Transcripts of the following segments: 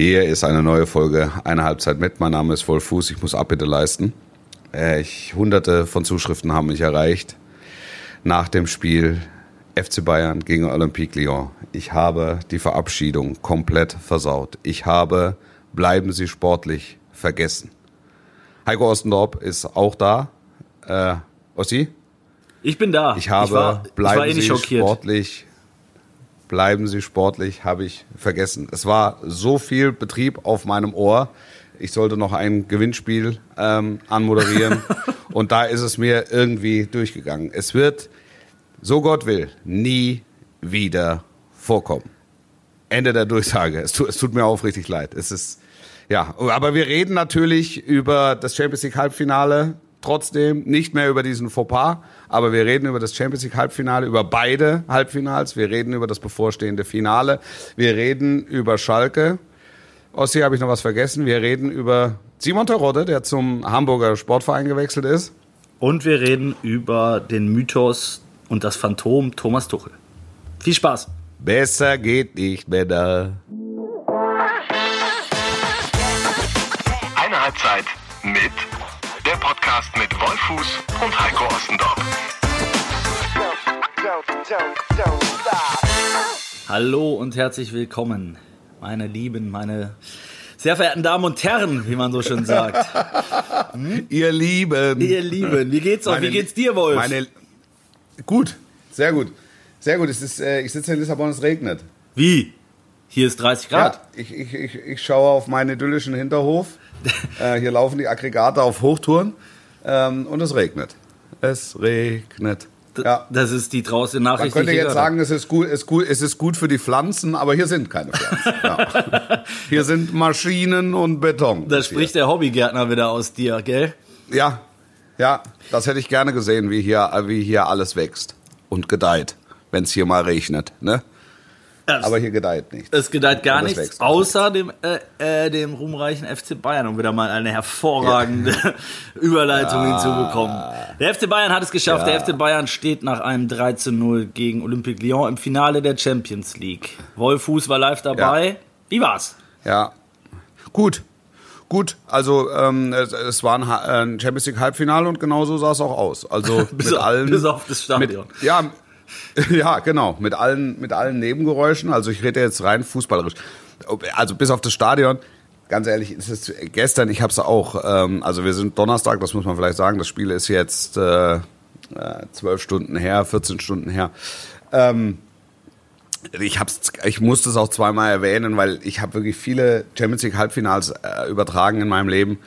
Hier ist eine neue Folge, eine Halbzeit mit. Mein Name ist Vollfuß, ich muss Abbitte leisten. Äh, ich, hunderte von Zuschriften haben mich erreicht nach dem Spiel FC Bayern gegen Olympique Lyon. Ich habe die Verabschiedung komplett versaut. Ich habe, bleiben Sie sportlich, vergessen. Heiko Ostendorp ist auch da. Äh, Ossi? Ich bin da. Ich habe, ich war, bleiben ich war eh Sie schockiert. sportlich, bleiben Sie sportlich, habe ich vergessen. Es war so viel Betrieb auf meinem Ohr. Ich sollte noch ein Gewinnspiel ähm, anmoderieren und da ist es mir irgendwie durchgegangen. Es wird, so Gott will, nie wieder vorkommen. Ende der Durchsage. Es tut, es tut mir aufrichtig leid. Es ist, ja, aber wir reden natürlich über das Champions League Halbfinale. Trotzdem nicht mehr über diesen Fauxpas, aber wir reden über das Champions League Halbfinale, über beide Halbfinals. Wir reden über das bevorstehende Finale. Wir reden über Schalke. Ossi, habe ich noch was vergessen? Wir reden über Simon Terodde, der zum Hamburger Sportverein gewechselt ist. Und wir reden über den Mythos und das Phantom Thomas Tuchel. Viel Spaß. Besser geht nicht mehr da. Eine Halbzeit mit der Podcast mit Wolfuß und Heiko Ostendorf. Hallo und herzlich willkommen, meine Lieben, meine sehr verehrten Damen und Herren, wie man so schön sagt. Ihr Lieben. Ihr Lieben, wie geht's euch? Meine- Wie geht's dir, Wolf? Meine, gut, sehr gut. Sehr gut. Es ist, äh, ich sitze in Lissabon, es regnet. wie? Hier ist 30 Grad. Ja, ich, ich, ich, ich schaue auf meinen idyllischen Hinterhof. äh, hier laufen die Aggregate auf Hochtouren ähm, und es regnet. Es regnet. Ja. Das ist die draußen Man Nachricht. könnte die ich jetzt sagen, es ist, gut, es, ist gut, es ist gut für die Pflanzen, aber hier sind keine Pflanzen. Ja. Hier sind Maschinen und Beton. Da spricht der Hobbygärtner wieder aus dir, gell? Ja, ja, das hätte ich gerne gesehen, wie hier, wie hier alles wächst und gedeiht, wenn es hier mal regnet. Ne? Das- Aber hier gedeiht nichts. Es gedeiht gar nichts, wächst. außer dem, äh, äh, dem ruhmreichen FC Bayern, um wieder mal eine hervorragende Überleitung hinzubekommen. Der FC Bayern hat es geschafft. Ja. Der FC Bayern steht nach einem 3 zu 0 gegen Olympique Lyon im Finale der Champions League. Wolf Fuß war live dabei. Wie war's? Ja, gut. Gut, also ähm, es, es war ein, Ha- ein Champions League Halbfinale und genauso sah es auch aus. Also Bis mit auf- allen, bis auf das Stadion. Mit, ja, ja, genau, mit allen, mit allen Nebengeräuschen. Also ich rede jetzt rein fußballerisch. Also bis auf das Stadion. Ganz ehrlich, es ist gestern. Ich habe es auch. Ähm, also wir sind Donnerstag, das muss man vielleicht sagen. Das Spiel ist jetzt äh, äh, zwölf Stunden her, 14 Stunden her. Ähm, ich hab's, ich musste es auch zweimal erwähnen, weil ich habe wirklich viele Champions League Halbfinals äh, übertragen in meinem Leben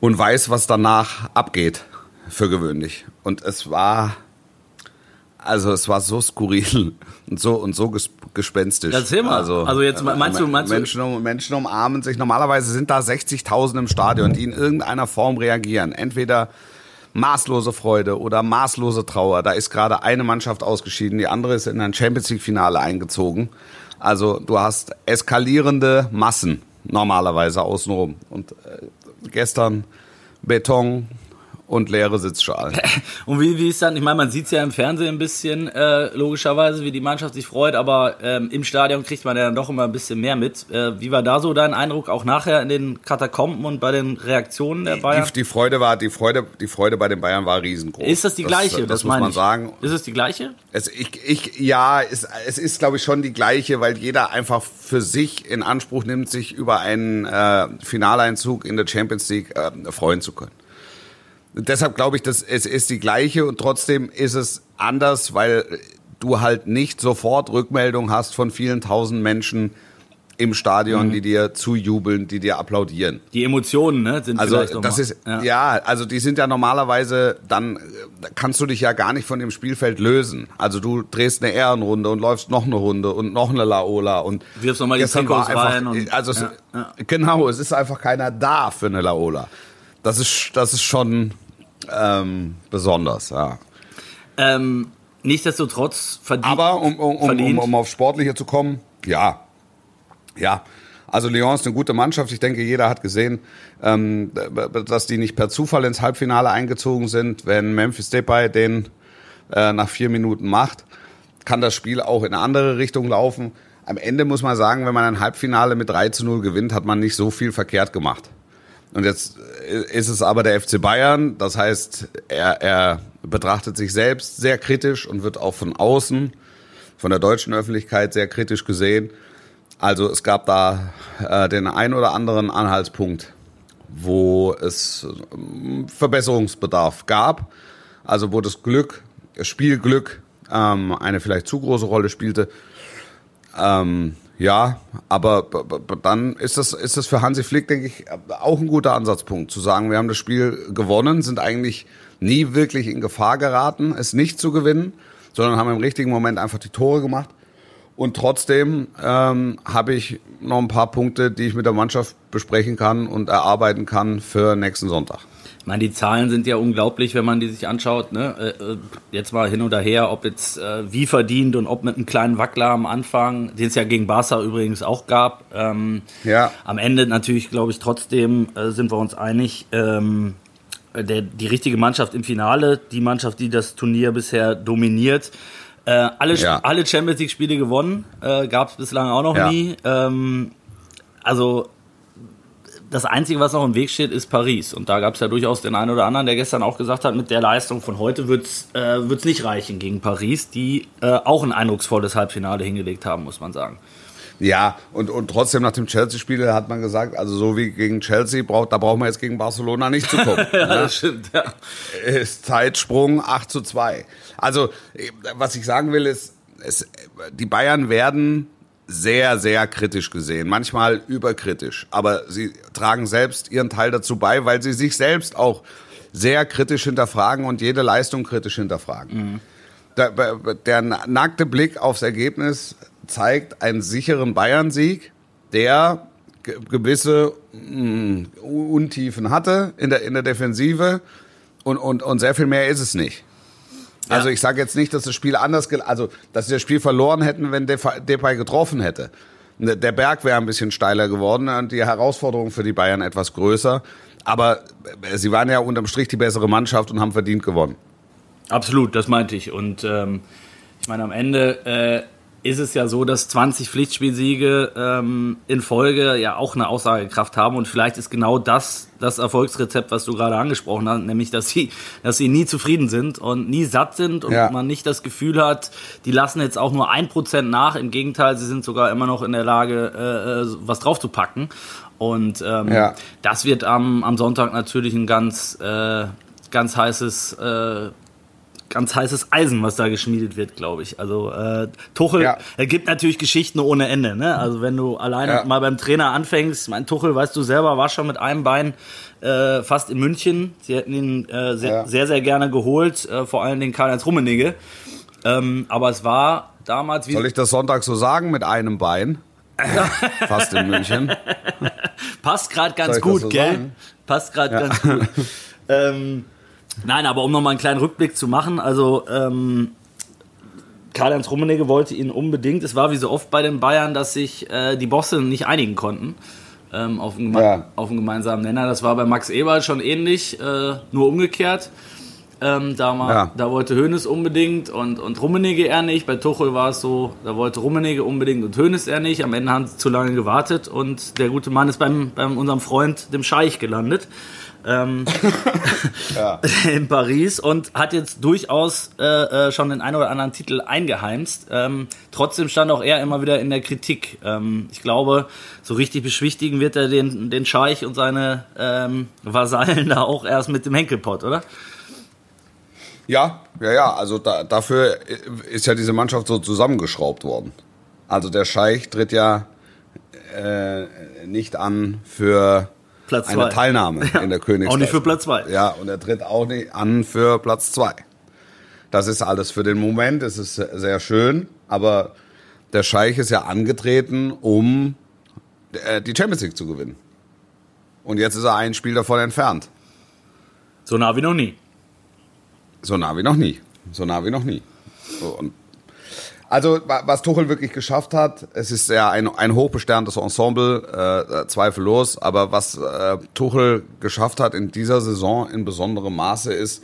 und weiß, was danach abgeht für gewöhnlich. Und es war, also es war so skurril und so und so ges gespenstisch. Erzähl mal. Also jetzt äh, meinst du- meinst du- Menschen, um, Menschen umarmen sich. Normalerweise sind da 60.000 im Stadion, die in irgendeiner Form reagieren. Entweder maßlose Freude oder maßlose Trauer. Da ist gerade eine Mannschaft ausgeschieden, die andere ist in ein Champions League Finale eingezogen. Also du hast eskalierende Massen normalerweise außenrum. Und äh, gestern Beton und leere Sitzschalen. Und wie, wie ist dann, ich meine, man sieht es ja im Fernsehen ein bisschen, äh, logischerweise, wie die Mannschaft sich freut, aber ähm, im Stadion kriegt man ja dann doch immer ein bisschen mehr mit. Äh, wie war da so dein Eindruck, auch nachher in den Katakomben und bei den Reaktionen der Bayern? Die, die Freude war, die Freude, die Freude bei den Bayern war riesengroß. ist das die gleiche? Das, das muss man ich. sagen. Ist es die gleiche? Es, ich, ich, ja, es, es ist, glaube ich, schon die gleiche, weil jeder einfach für sich in Anspruch nimmt, sich über einen äh, Finaleinzug in der Champions League äh, freuen zu können. Deshalb glaube ich, dass es ist die gleiche und trotzdem ist es anders, weil du halt nicht sofort Rückmeldung hast von vielen tausend Menschen im Stadion, die dir zujubeln, die dir applaudieren. Die Emotionen, ne, sind Also vielleicht das mal- ist ja. also die sind ja normalerweise dann äh, kannst du dich ja gar nicht von dem Spielfeld lösen. Also du drehst eine Ehrenrunde und läufst noch eine Runde und noch eine Laola und Wirfst noch mal die Trikots einfach, rein und- also es, ja, ja. genau, es ist einfach keiner da für eine Laola. Das ist das ist schon ähm, besonders, ja. Ähm, nichtsdestotrotz verdient. Aber um, um, um, um, auf Sportliche zu kommen, ja. Ja. Also Lyon ist eine gute Mannschaft. Ich denke, jeder hat gesehen, ähm, dass die nicht per Zufall ins Halbfinale eingezogen sind. Wenn Memphis Depay den äh, nach vier Minuten macht, kann das Spiel auch in eine andere Richtung laufen. am Ende muss man sagen, wenn man ein Halbfinale mit 3 zu 0 gewinnt, hat man nicht so viel verkehrt gemacht. Und jetzt ist es aber der FC Bayern, das heißt, er, er betrachtet sich selbst sehr kritisch und wird auch von außen, von der deutschen Öffentlichkeit sehr kritisch gesehen. Also es gab da äh, den ein oder anderen Anhaltspunkt, wo es ähm, Verbesserungsbedarf gab. Also wo das Glück, das Spielglück ähm, eine vielleicht zu große Rolle spielte. Ähm, ja, aber dann ist das, ist das für Hansi Flick, denke ich, auch ein guter Ansatzpunkt, zu sagen, wir haben das Spiel gewonnen, sind eigentlich nie wirklich in Gefahr geraten, es nicht zu gewinnen, sondern haben im richtigen Moment einfach die Tore gemacht. Und trotzdem ähm, habe ich noch ein paar Punkte, die ich mit der Mannschaft besprechen kann und erarbeiten kann für nächsten Sonntag. Meine, die Zahlen sind ja unglaublich, wenn man die sich anschaut. Ne? Äh, äh, jetzt mal hin oder her, ob jetzt äh, wie verdient und ob mit einem kleinen Wackler am Anfang, den es ja gegen Barca übrigens auch gab. Ähm, ja. Am Ende natürlich, glaube ich, trotzdem äh, sind wir uns einig. Ähm, der, die richtige Mannschaft im Finale, die Mannschaft, die das Turnier bisher dominiert. Äh, alle, ja. alle Champions League-Spiele gewonnen, äh, gab es bislang auch noch ja. nie. Ähm, also das Einzige, was noch im Weg steht, ist Paris. Und da gab es ja durchaus den einen oder anderen, der gestern auch gesagt hat, mit der Leistung von heute wird es äh, nicht reichen gegen Paris, die äh, auch ein eindrucksvolles Halbfinale hingelegt haben, muss man sagen. Ja, und, und trotzdem nach dem Chelsea-Spiel hat man gesagt, also so wie gegen Chelsea, braucht, da brauchen wir jetzt gegen Barcelona nicht zu kommen. ja, ne? das stimmt, ja. Ist Zeitsprung 8 zu 2. Also, was ich sagen will, ist, es, die Bayern werden sehr, sehr kritisch gesehen, manchmal überkritisch, aber sie tragen selbst ihren Teil dazu bei, weil sie sich selbst auch sehr kritisch hinterfragen und jede Leistung kritisch hinterfragen. Mhm. Der, der nackte Blick aufs Ergebnis zeigt einen sicheren Bayern-Sieg, der gewisse mh, mm, Untiefen hatte in der, in der Defensive und, und, und sehr viel mehr ist es nicht. Also ich sage jetzt nicht, dass das Spiel anders, also dass sie das Spiel verloren hätten, wenn Depay getroffen hätte. Der Berg wäre ein bisschen steiler geworden und die Herausforderung für die Bayern etwas größer. Aber äh, sie waren ja unterm Strich die bessere Mannschaft und haben verdient gewonnen. Absolut, das meinte ich. Und ähm, ich meine, am Ende äh, ist es ja so, dass 20 Pflichtspielsiege ähm, in Folge ja auch eine Aussagekraft haben und vielleicht ist genau das das Erfolgsrezept, was du gerade angesprochen hast, nämlich dass sie, dass sie nie zufrieden sind und nie satt sind und ja. man nicht das Gefühl hat, die lassen jetzt auch nur ein Prozent nach. Im Gegenteil, sie sind sogar immer noch in der Lage, äh, äh was draufzupacken. Und ähm, ja. das wird am, am Sonntag natürlich ein ganz, äh, ganz heißes äh, ganz heißes Eisen, was da geschmiedet wird, glaube ich. Also äh, Tuchel, ja. er gibt natürlich Geschichten ohne Ende. Ne? Also wenn du alleine ja. mal beim Trainer anfängst, mein Tuchel, weißt du selber, war schon mit einem Bein äh, fast in München. Sie hätten ihn äh, sehr, ja. sehr, sehr gerne geholt, äh, vor allem den Karl-Heinz Rummenigge. Ähm, aber es war damals... Wie Soll ich das Sonntag so sagen, mit einem Bein? fast in München. Passt gerade ganz gut, so gell? Sagen? Passt gerade ganz gut. ähm, Nein, aber um nochmal einen kleinen Rückblick zu machen, also ähm, Karl-Heinz Rummenigge wollte ihn unbedingt. Es war wie so oft bei den Bayern, dass sich äh, die Bosse nicht einigen konnten ähm, auf, einen ja. auf, einen gemeinsamen Nenner. Das war bei Max Eberl schon ähnlich, äh, nur umgekehrt. Ähm, da, mal, ja. da wollte Hoeneß unbedingt und, und Rummenigge er nicht. Bei Tuchel war es so, da wollte Rummenigge unbedingt und Hoeneß er nicht. Am Ende haben sie zu lange gewartet und der gute Mann ist beim, beim unserem Freund, dem Scheich, gelandet ähm, in Paris und hat jetzt durchaus äh, äh, schon den einen oder anderen Titel eingeheimst. Ähm, trotzdem stand auch er immer wieder in der Kritik. Ähm, ich glaube, so richtig beschwichtigen wird er den, den Scheich und seine ähm, Vasallen da auch erst mit dem Henkelpott, oder? Ja, ja, ja. Also da, dafür ist ja diese Mannschaft so zusammengeschraubt worden. Also der Scheich tritt ja äh, nicht an für Platz eine zwei. Teilnahme ja, in der Königsklasse. Auch nicht für Platz zwei. Ja, und er tritt auch nicht an für Platz zwei. Das ist alles für den Moment, es ist sehr schön, aber der Scheich ist ja angetreten, um äh, die Champions League zu gewinnen. Und jetzt ist er ein Spiel davon entfernt. So nah wie noch nie. So nah wie noch nie. So nah wie noch nie. Und also, was Tuchel wirklich geschafft hat, es ist ja ein, ein hochbesterntes Ensemble, äh, zweifellos, aber was äh, Tuchel geschafft hat in dieser Saison in besonderem Maße ist,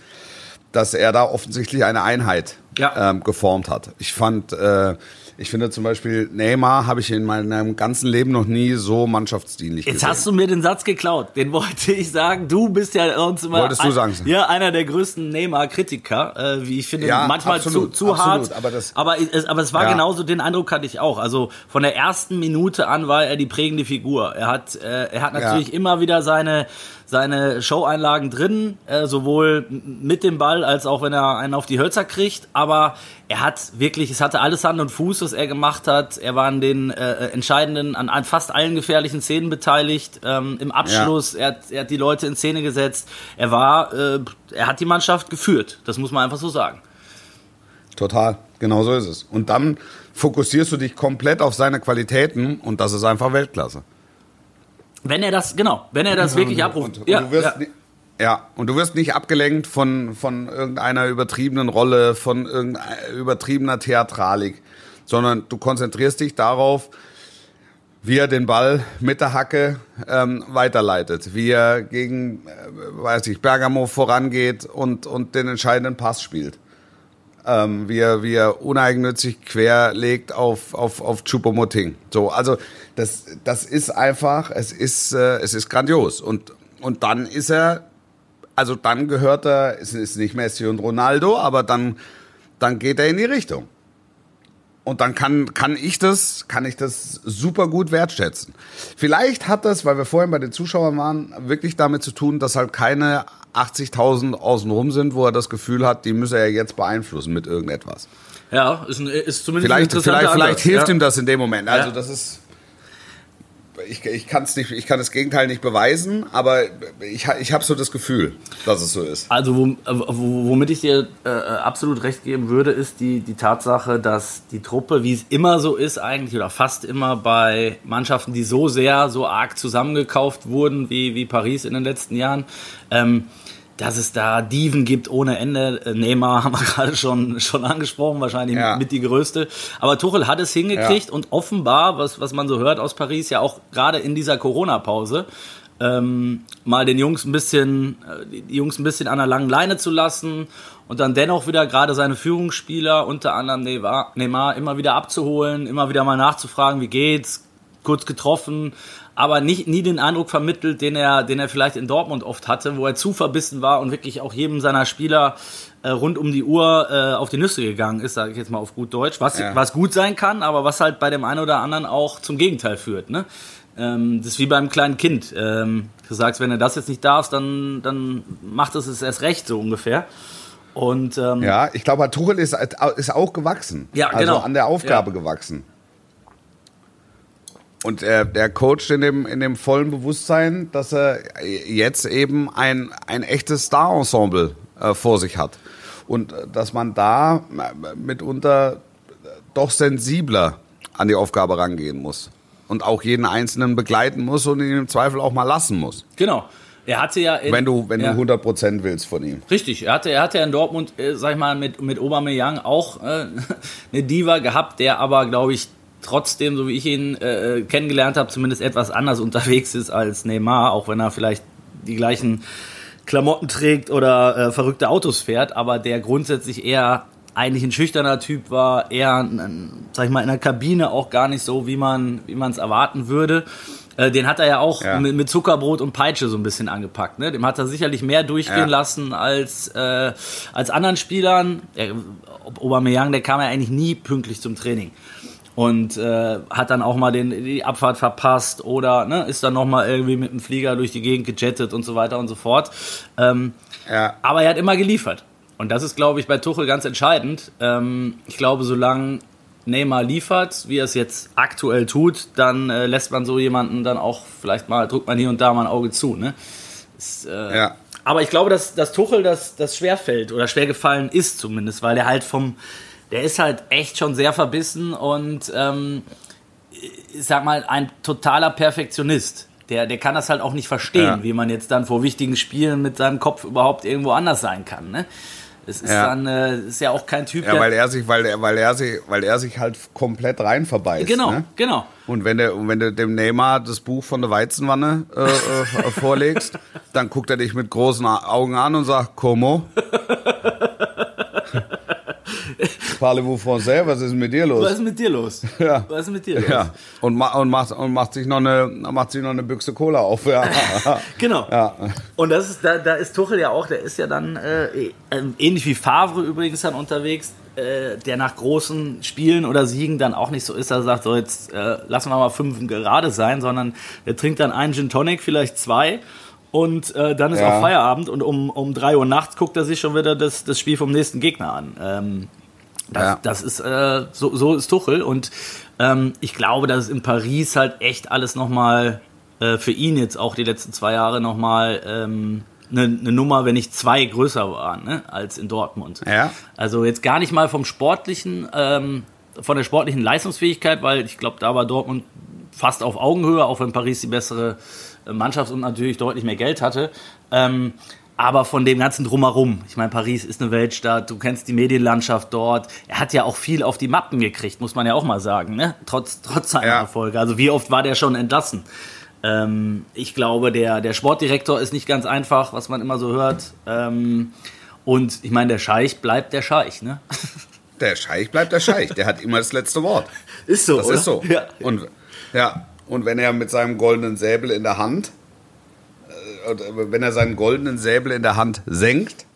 dass er da offensichtlich eine Einheit ja. ähm, geformt hat. Ich fand, äh, ich finde zum Beispiel Neymar habe ich in meinem ganzen Leben noch nie so mannschaftsdienlich Jetzt gesehen. hast du mir den Satz geklaut. Den wollte ich sagen. Du bist ja uns immer Wolltest du sagen? ja einer der größten Neymar-Kritiker, äh, wie ich finde, Ja, manchmal absolut, zu, zu absolut, hart. aber das- aber, es, aber es war Ja. genauso. Den Eindruck hatte ich auch. Also von der ersten Minute an war er die prägende Figur. Er hat, äh, er hat natürlich Ja. immer wieder seine seine Show-Einlagen drin, äh, sowohl mit dem Ball als auch wenn er einen auf die Hölzer kriegt. Aber er hat wirklich, es hatte alles Hand und Fuß, was er gemacht hat. Er war an den äh, entscheidenden, an, an fast allen gefährlichen Szenen beteiligt. Ähm, Im Abschluss, er, hat, er hat die Leute in Szene gesetzt. Er war, äh, er hat die Mannschaft geführt. Das muss man einfach so sagen. Total, genau so ist es. Und dann fokussierst du dich komplett auf seine Qualitäten und das ist einfach Weltklasse. Wenn er das, genau, wenn er das wirklich abruft. Und, und ja, du wirst ja. ja, und du wirst nicht abgelenkt von, von irgendeiner übertriebenen Rolle, von irgendeiner übertriebener Theatralik, sondern du konzentrierst dich darauf, wie er den Ball mit der Hacke ähm, weiterleitet, wie er gegen, äh, weiß ich, Bergamo vorangeht und, und den entscheidenden Pass spielt. Ähm, wie, er, wie er uneigennützig querlegt auf, auf, auf Choupo-Moting. So, also das, das ist einfach, es ist, äh, es ist grandios. Und, und dann ist er, also dann gehört er, es ist nicht Messi und Ronaldo, aber dann, dann geht er in die Richtung. Und dann kann, kann ich das, kann ich das super gut wertschätzen. Vielleicht hat das, weil wir vorhin bei den Zuschauern waren, wirklich damit zu tun, dass halt keine 80.000 außenrum sind, wo er das Gefühl hat, die müsse er jetzt beeinflussen mit irgendetwas. ja ist, ein, ist zumindest Vielleicht, ein interessanter vielleicht, vielleicht Ansatz, hilft ja. ihm das in dem Moment. Also Ja. das ist, ich, ich kann nicht, ich kann das Gegenteil nicht beweisen, aber ich, ich habe so das Gefühl, dass es so ist. Also wom- wo- womit ich dir äh, absolut recht geben würde, ist die, die Tatsache, dass die Truppe, wie es immer so ist eigentlich, oder fast immer bei Mannschaften, die so sehr, so arg zusammengekauft wurden, wie, wie Paris in den letzten Jahren, ähm, dass es da Diven gibt ohne Ende. Äh, Neymar haben wir gerade schon, schon angesprochen, wahrscheinlich Ja. mit die größte. Aber Tuchel hat es hingekriegt Ja. und offenbar, was, was man so hört aus Paris, ja auch gerade in dieser Corona-Pause, ähm, mal den Jungs ein bisschen, äh, die die Jungs ein bisschen an der langen Leine zu lassen und dann dennoch wieder gerade seine Führungsspieler, unter anderem Neymar, Neymar, immer wieder abzuholen, immer wieder mal nachzufragen, wie geht's, kurz getroffen, aber nicht, nie den Eindruck vermittelt, den er, den er vielleicht in Dortmund oft hatte, wo er zu verbissen war und wirklich auch jedem seiner Spieler äh, rund um die Uhr äh, auf die Nüsse gegangen ist, sage ich jetzt mal auf gut Deutsch, was, Ja. was gut sein kann, aber was halt bei dem einen oder anderen auch zum Gegenteil führt. Ne? Ähm, das ist wie beim kleinen Kind. Ähm, du sagst, wenn du das jetzt nicht darfst, dann, dann macht es es erst recht, so ungefähr. Und ähm, Ja, ich glaube, Tuchel ist, ist auch gewachsen. Ja, also genau. an der Aufgabe Ja. gewachsen. Und er, der coacht in dem, in dem vollen Bewusstsein, dass er jetzt eben ein, ein echtes Star-Ensemble äh, vor sich hat. Und äh, dass man da äh, mitunter doch sensibler an die Aufgabe rangehen muss. Und auch jeden Einzelnen begleiten muss und ihn im Zweifel auch mal lassen muss. genau. Er hatte ja in, Wenn du, wenn ja. du 100% willst von ihm. Richtig, er hatte, er hatte ja in Dortmund, äh, sag ich mal, mit, mit Aubameyang auch äh, eine Diva gehabt, der aber, glaube ich, trotzdem, so wie ich ihn äh, kennengelernt habe, zumindest etwas anders unterwegs ist als Neymar, auch wenn er vielleicht die gleichen Klamotten trägt oder äh, verrückte Autos fährt, aber der grundsätzlich eher eigentlich ein schüchterner Typ war, eher, ein, sag ich mal, in der Kabine auch gar nicht so, wie man wie man es erwarten würde. Äh, Den hat er ja auch Ja. mit, mit Zuckerbrot und Peitsche so ein bisschen angepackt. Ne? Dem hat er sicherlich mehr durchgehen Ja. lassen als, äh, als anderen Spielern. Er, Aubameyang, der kam ja eigentlich nie pünktlich zum Training. Und äh, hat dann auch mal den, die Abfahrt verpasst oder ne, ist dann noch mal irgendwie mit dem Flieger durch die Gegend gejettet und so weiter und so fort. Ähm, Ja. aber er hat immer geliefert. Und das ist, glaube ich, bei Tuchel ganz entscheidend. Ähm, ich glaube, solange Neymar liefert, wie er es jetzt aktuell tut, dann äh, lässt man so jemanden dann auch vielleicht mal, drückt man hier und da mal ein Auge zu. Ne? Ist, äh, Ja. Aber ich glaube, dass, dass Tuchel das, das schwerfällt oder schwer gefallen ist zumindest, weil der halt vom, der ist halt echt schon sehr verbissen und ähm, ich sag mal, ein totaler Perfektionist. Der, der kann das halt auch nicht verstehen, Ja. wie man jetzt dann vor wichtigen Spielen mit seinem Kopf überhaupt irgendwo anders sein kann. Ne? Es ist Ja. dann äh, ist ja auch kein Typ, Ja, der. weil er sich, weil er, weil er sich, weil er sich halt komplett rein verbeißt. genau, Ne? genau. Und wenn du, wenn du dem Neymar das Buch von der Weizenwanne äh, äh, vorlegst, dann guckt er dich mit großen Augen an und sagt, Como? Parlez-vous français? Was ist mit dir los? Was ist mit dir los? Ja. Was ist mit dir los? Ja, und, ma und, macht, und macht sich noch eine, macht sich noch eine Büchse Cola auf. Ja. Genau. Ja. Und das ist, da, da ist Tuchel ja auch, der ist ja dann äh, äh, ähnlich wie Favre übrigens dann unterwegs, äh, der nach großen Spielen oder Siegen dann auch nicht so ist, dass er sagt, so jetzt äh, lassen wir mal fünf gerade sein, sondern der trinkt dann einen Gin Tonic, vielleicht zwei. Und äh, dann ist Ja. auch Feierabend und um, um drei Uhr nachts guckt er sich schon wieder das, das Spiel vom nächsten Gegner an. Ähm, das, Ja. das ist äh, so, so ist Tuchel und ähm, ich glaube, dass es in Paris halt echt alles nochmal äh, für ihn jetzt auch die letzten zwei Jahre nochmal ähm, eine ne Nummer, wenn nicht zwei größer waren, ne, als in Dortmund. Ja. Also jetzt gar nicht mal vom sportlichen, ähm, von der sportlichen Leistungsfähigkeit, weil ich glaube, da war Dortmund fast auf Augenhöhe, auch wenn Paris die bessere äh, Mannschaft und natürlich deutlich mehr Geld hatte. Ähm, aber von dem ganzen Drumherum. Ich meine, Paris ist eine Weltstadt, du kennst die Medienlandschaft dort. Er hat ja auch viel auf die Mappen gekriegt, muss man ja auch mal sagen, ne? trotz, trotz seiner Ja. Erfolge. Also wie oft war der schon entlassen? Ähm, ich glaube, der, der Sportdirektor ist nicht ganz einfach, was man immer so hört. Ähm, und ich meine, der Scheich bleibt der Scheich, ne? Der Scheich bleibt der Scheich. Der hat immer das letzte Wort. Ist so, Das oder? ist so. Ja. Und, ja. und wenn er mit seinem goldenen Säbel in der Hand, wenn er seinen goldenen Säbel in der Hand senkt,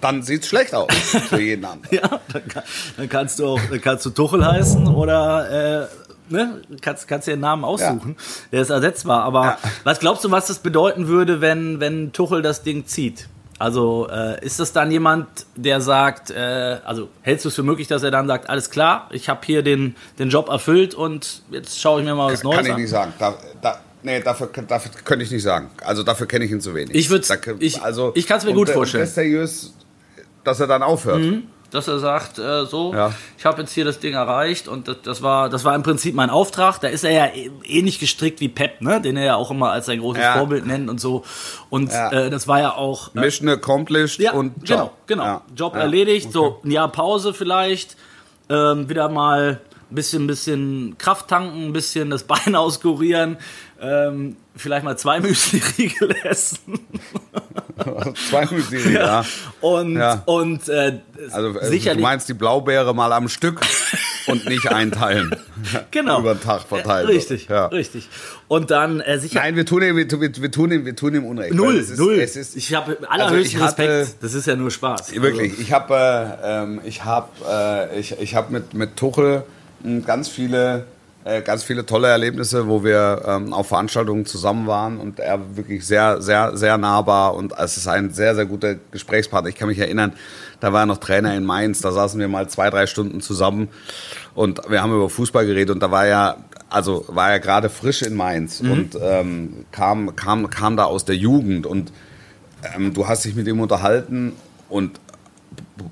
dann sieht es schlecht aus für jeden anderen. Ja, dann, kann, dann kannst du auch, dann kannst du Tuchel heißen oder äh, ne, kannst, kannst dir einen Namen aussuchen. Der ist ersetzbar. Aber Ja. was glaubst du, was das bedeuten würde, wenn, wenn Tuchel das Ding zieht? Also äh, ist das dann jemand, der sagt, äh, also hältst du es für möglich, dass er dann sagt, alles klar, ich habe hier den, den Job erfüllt und jetzt schaue ich mir mal was Neues Kann ich an? nicht sagen. Da, da, nee, dafür, dafür könnte ich nicht sagen. Also dafür kenne ich ihn zu wenig. Ich würd's- Da- ich- also, ich kann's mir und, gut vorstellen. Und seriös, dass er dann aufhört. dass er sagt, äh, so, Ja. ich habe jetzt hier das Ding erreicht und das, das, war, das war im Prinzip mein Auftrag. Da ist er ja eh- ähnlich gestrickt wie Pep, ne? den er ja auch immer als sein großes Ja. Vorbild nennt und so. Und Ja. äh, das war ja auch... Äh, Mission accomplished ja, und genau, Job. genau. Ja. Job erledigt, so ein Jahr Pause vielleicht, ähm, wieder mal ein bisschen, bisschen Kraft tanken, ein bisschen das Bein auskurieren, ähm, vielleicht mal zwei Müsli-Riegel essen. Zwei Müsli, ja. Und, Ja. und äh, Also äh, sicherlich... du meinst die Blaubeere mal am Stück und nicht einteilen. genau. über den Tag verteilt. Äh, Richtig, Ja. richtig. Und dann äh, sicher Nein, wir tun ihm, wir, tun- wir, tun ihm, wir tun ihm Unrecht. null, ist, null. Es ist, ich habe allerhöchsten Also ich hatte- Respekt. Das ist ja nur Spaß. Wirklich, ich habe äh, ähm, ich hab, äh, ich, ich hab mit, mit Tuchel mh, ganz viele, äh, ganz viele tolle Erlebnisse, wo wir ähm, auf Veranstaltungen zusammen waren und er wirklich sehr, sehr, sehr nahbar und es ist ein sehr, sehr guter Gesprächspartner. Ich kann mich erinnern, da war er noch Trainer in Mainz, da saßen wir mal zwei, drei Stunden zusammen und wir haben über Fußball geredet und da war er, also war er gerade frisch in Mainz und ähm, kam, kam, kam da aus der Jugend und ähm, du hast dich mit ihm unterhalten und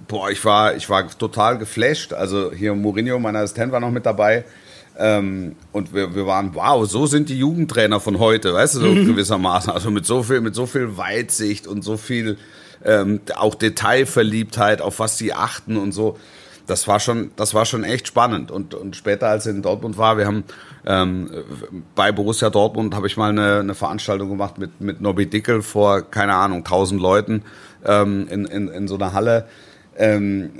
boah, ich war, ich war total geflasht. Also hier Mourinho, mein Assistent, war noch mit dabei. Ähm, und wir, wir waren, wow, so sind die Jugendtrainer von heute, weißt du, so gewissermaßen. Also mit so viel, mit so viel Weitsicht und so viel ähm, auch Detailverliebtheit, auf was sie achten und so. Das war schon, das war schon echt spannend. Und, und später, als er in Dortmund war, wir haben ähm, bei Borussia Dortmund habe ich mal eine, eine Veranstaltung gemacht mit, mit Nobby Dickel vor, keine Ahnung, 1000 Leuten ähm, in, in, in so einer Halle ähm,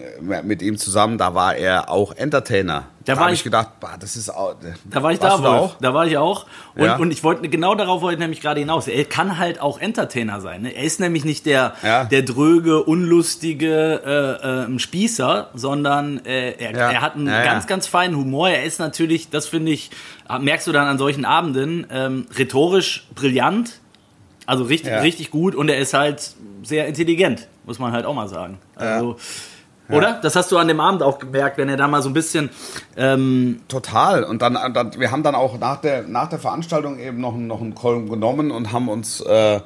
mit ihm zusammen. Da war er auch Entertainer. Da Da, habe ich- ich gedacht, bah, das ist auch. Da war ich da, da auch? Da war ich auch. Und, Ja. und ich wollte genau darauf wollte ich nämlich gerade hinaus. Er kann halt auch Entertainer sein. Ne? Er ist nämlich nicht der, Ja. der dröge, unlustige äh, äh, Spießer, sondern äh, er, Ja. er hat einen ganz, ganz feinen Humor. Er ist natürlich, das finde ich, merkst du dann an solchen Abenden, ähm, rhetorisch brillant. Also richtig, richtig gut und er ist halt sehr intelligent, muss man halt auch mal sagen. Also, Oder? Das hast du an dem Abend auch gemerkt, wenn er da mal so ein bisschen ähm, Total. Und dann, dann, wir haben dann auch nach der, nach der Veranstaltung eben noch, noch einen Kolben genommen und haben uns, äh,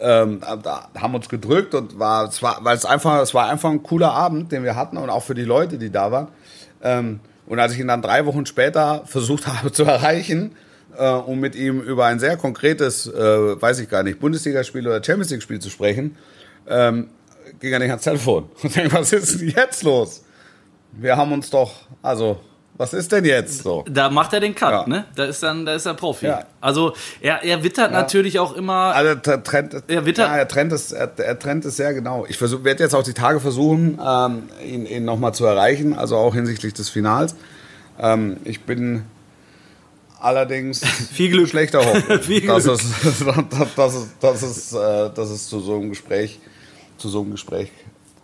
ähm, haben uns gedrückt und war, es war, weil es einfach, es war einfach ein cooler Abend, den wir hatten und auch für die Leute, die da waren. Ähm, und als ich ihn dann drei Wochen später versucht habe zu erreichen, äh, um mit ihm über ein sehr konkretes, äh, weiß ich gar nicht, Bundesligaspiel oder Champions League Spiel zu sprechen, ähm, ging er nicht ans Telefon. Und denke, was ist denn jetzt los? Wir haben uns doch, also, was ist denn jetzt so? Da macht er den Cut, Ja. ne? Da ist dann, da ist er Profi. Ja. Also er, er wittert natürlich auch immer. Also der trennt, Ja, Witter- ja, er trennt es, er, er trennt es sehr genau. Ich werde jetzt auch die Tage versuchen, ähm, ihn, ihn nochmal zu erreichen, also auch hinsichtlich des Finals. Ähm, ich bin allerdings Viel Glück. schlechter Hoffnung, Viel dass, Glück. es, dass, es, dass, es, äh, dass es zu so einem Gespräch, zu so einem Gespräch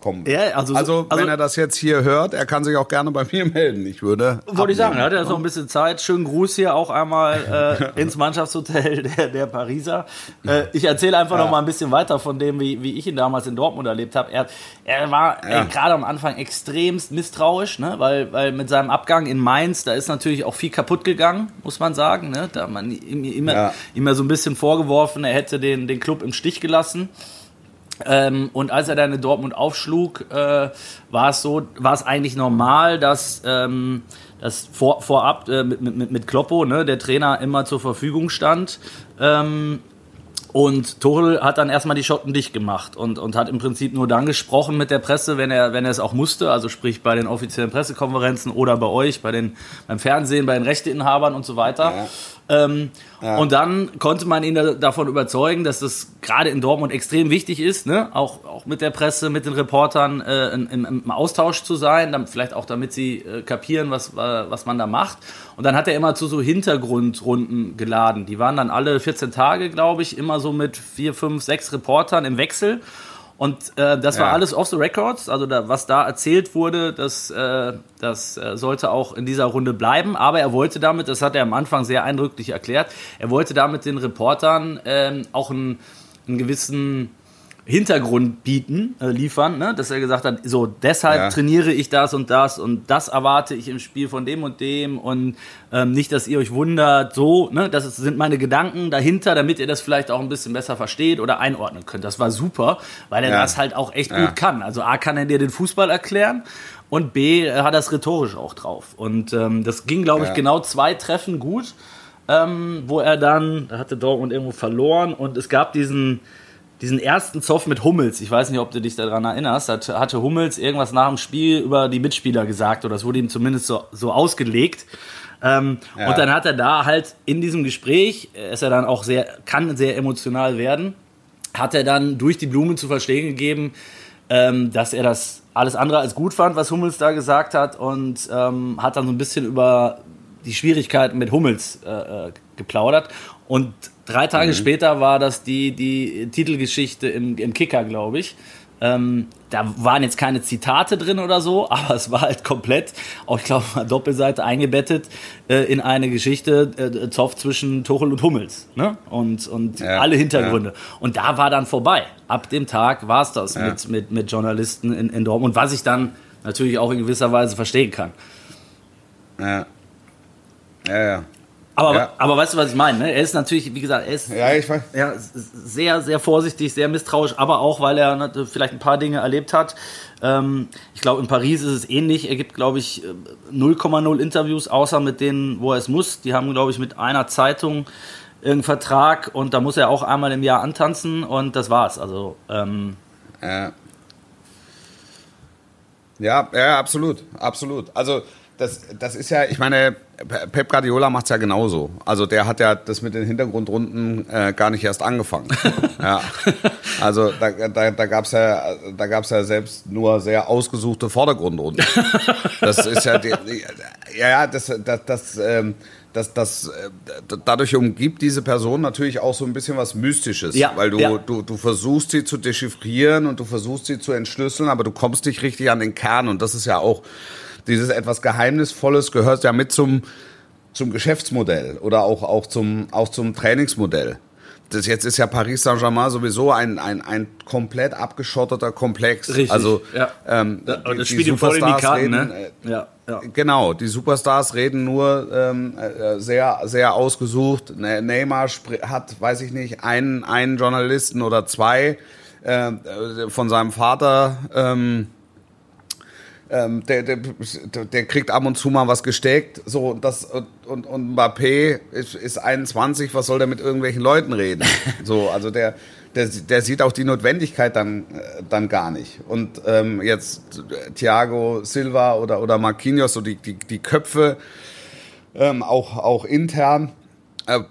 kommt. Ja, also- also, also- wenn er das jetzt hier hört, er kann sich auch gerne bei mir melden. Ich würde. Wollte ich sagen, er hat ja noch ein bisschen Zeit. Schönen Gruß hier auch einmal äh, ins Mannschaftshotel der, der Pariser. Äh, ich erzähle einfach noch mal ein bisschen weiter von dem, wie, wie ich ihn damals in Dortmund erlebt habe. Er, er war Ja. gerade am Anfang extremst misstrauisch, ne? weil, weil mit seinem Abgang in Mainz, da ist natürlich auch viel kaputt gegangen, muss man sagen. Ne? Da hat man ihm, ihm, Ja. ja so ein bisschen vorgeworfen, er hätte den, den Club im Stich gelassen. Ähm, und als er dann in Dortmund aufschlug, äh, war es so, war es eigentlich normal, dass, ähm, dass vor, vorab äh, mit, mit, mit Kloppo, ne, der Trainer, immer zur Verfügung stand. Ähm, und Tuchel hat dann erstmal die Schotten dicht gemacht und, und hat im Prinzip nur dann gesprochen mit der Presse, wenn er, wenn er es auch musste, also sprich bei den offiziellen Pressekonferenzen oder bei euch, bei den, beim Fernsehen, bei den Rechteinhabern und so weiter. Ähm, Und dann konnte man ihn da, davon überzeugen, dass das gerade in Dortmund extrem wichtig ist, ne? auch, auch mit der Presse, mit den Reportern äh, im, im, im Austausch zu sein, dann vielleicht auch damit sie äh, kapieren, was, äh, was man da macht. Und dann hat er immer zu so Hintergrundrunden geladen. Die waren dann alle 14 Tage, glaube ich, immer so mit vier, fünf, sechs Reportern im Wechsel. Und äh, das war Ja. alles off the records, also da, was da erzählt wurde, das, äh, das äh, sollte auch in dieser Runde bleiben. Aber er wollte damit, das hat er am Anfang sehr eindrücklich erklärt, er wollte damit den Reportern ähm, auch einen, einen gewissen Hintergrund bieten, äh, liefern, ne? dass er gesagt hat, so deshalb Ja. trainiere ich das und das und das erwarte ich im Spiel von dem und dem und ähm, nicht, dass ihr euch wundert, so, ne? das ist, sind meine Gedanken dahinter, damit ihr das vielleicht auch ein bisschen besser versteht oder einordnen könnt. Das war super, weil er Ja. das halt auch echt Ja. gut kann. Also A kann er dir den Fußball erklären und B hat das rhetorisch auch drauf. Und ähm, das ging, glaube ich, genau zwei Treffen gut, ähm, wo er dann, da hatte Dortmund irgendwo verloren und es gab diesen diesen ersten Zoff mit Hummels, ich weiß nicht, ob du dich daran erinnerst, hat, hatte Hummels irgendwas nach dem Spiel über die Mitspieler gesagt oder es wurde ihm zumindest so, so ausgelegt. Ähm, Ja. Und dann hat er da halt in diesem Gespräch, äh, ist er dann auch sehr, kann sehr emotional werden, hat er dann durch die Blume zu verstehen gegeben, ähm, dass er das alles andere als gut fand, was Hummels da gesagt hat und ähm, hat dann so ein bisschen über die Schwierigkeiten mit Hummels äh, äh, geplaudert. Und drei Tage später war das die, die Titelgeschichte im, im Kicker, glaube ich. Ähm, da waren jetzt keine Zitate drin oder so, aber es war halt komplett, auch ich glaube, mal Doppelseite eingebettet äh, in eine Geschichte, äh, Zoff zwischen Tuchel und Hummels. Ne? Und, und Ja, alle Hintergründe. Und da war dann vorbei. Ab dem Tag war es das mit, mit, mit Journalisten in, in Dortmund, was ich dann natürlich auch in gewisser Weise verstehen kann. Ja. Ja, ja. Aber, Ja. aber weißt du, was ich meine? Ne? Er ist natürlich, wie gesagt, er ist Ja, ja, sehr, sehr vorsichtig, sehr misstrauisch, aber auch, weil er ne, vielleicht ein paar Dinge erlebt hat. Ähm, ich glaube, in Paris ist es ähnlich. Er gibt, glaube ich, äh, 0,0 Interviews, außer mit denen, wo er es muss. Die haben, glaube ich, mit einer Zeitung einen Vertrag und da muss er auch einmal im Jahr antanzen und das war's. Also, ähm, Ja. Ja, ja, absolut, absolut. Also das, das ist ja, ich meine, Pep Guardiola macht's ja genauso. Also der hat ja das mit den Hintergrundrunden äh, gar nicht erst angefangen. ja. Also da, da, da gab's ja, da gab's ja selbst nur sehr ausgesuchte Vordergrundrunden. Das ist ja, die, ja, ja, das, das, das, ähm, das, das, äh, dadurch umgibt diese Person natürlich auch so ein bisschen was Mystisches, Ja, weil du, ja. du, du versuchst sie zu dechiffrieren und du versuchst sie zu entschlüsseln, aber du kommst nicht richtig an den Kern und das ist ja auch dieses etwas Geheimnisvolles gehört ja mit zum, zum Geschäftsmodell oder auch, auch, zum, auch zum Trainingsmodell. Das jetzt ist ja Paris Saint-Germain sowieso ein, ein, ein komplett abgeschotteter Komplex. Richtig, Also ja. ähm, Da- die- das die spielt ihm voll in die Superstars Karten, reden, ne? äh, Ja, ja. Genau, die Superstars reden nur ähm, äh, sehr, sehr ausgesucht. Ne- Neymar hat, weiß ich nicht, einen, einen Journalisten oder zwei äh, äh, von seinem Vater ähm, ähm, der, der, der kriegt ab und zu mal was gesteckt. So, und, das, und, und Mbappé ist, ist 21, was soll der mit irgendwelchen Leuten reden? So, also der, der, der sieht auch die Notwendigkeit dann, äh, dann gar nicht. Und ähm, jetzt Thiago Silva oder, oder Marquinhos, so die, die, die Köpfe, ähm, auch, auch intern, äh,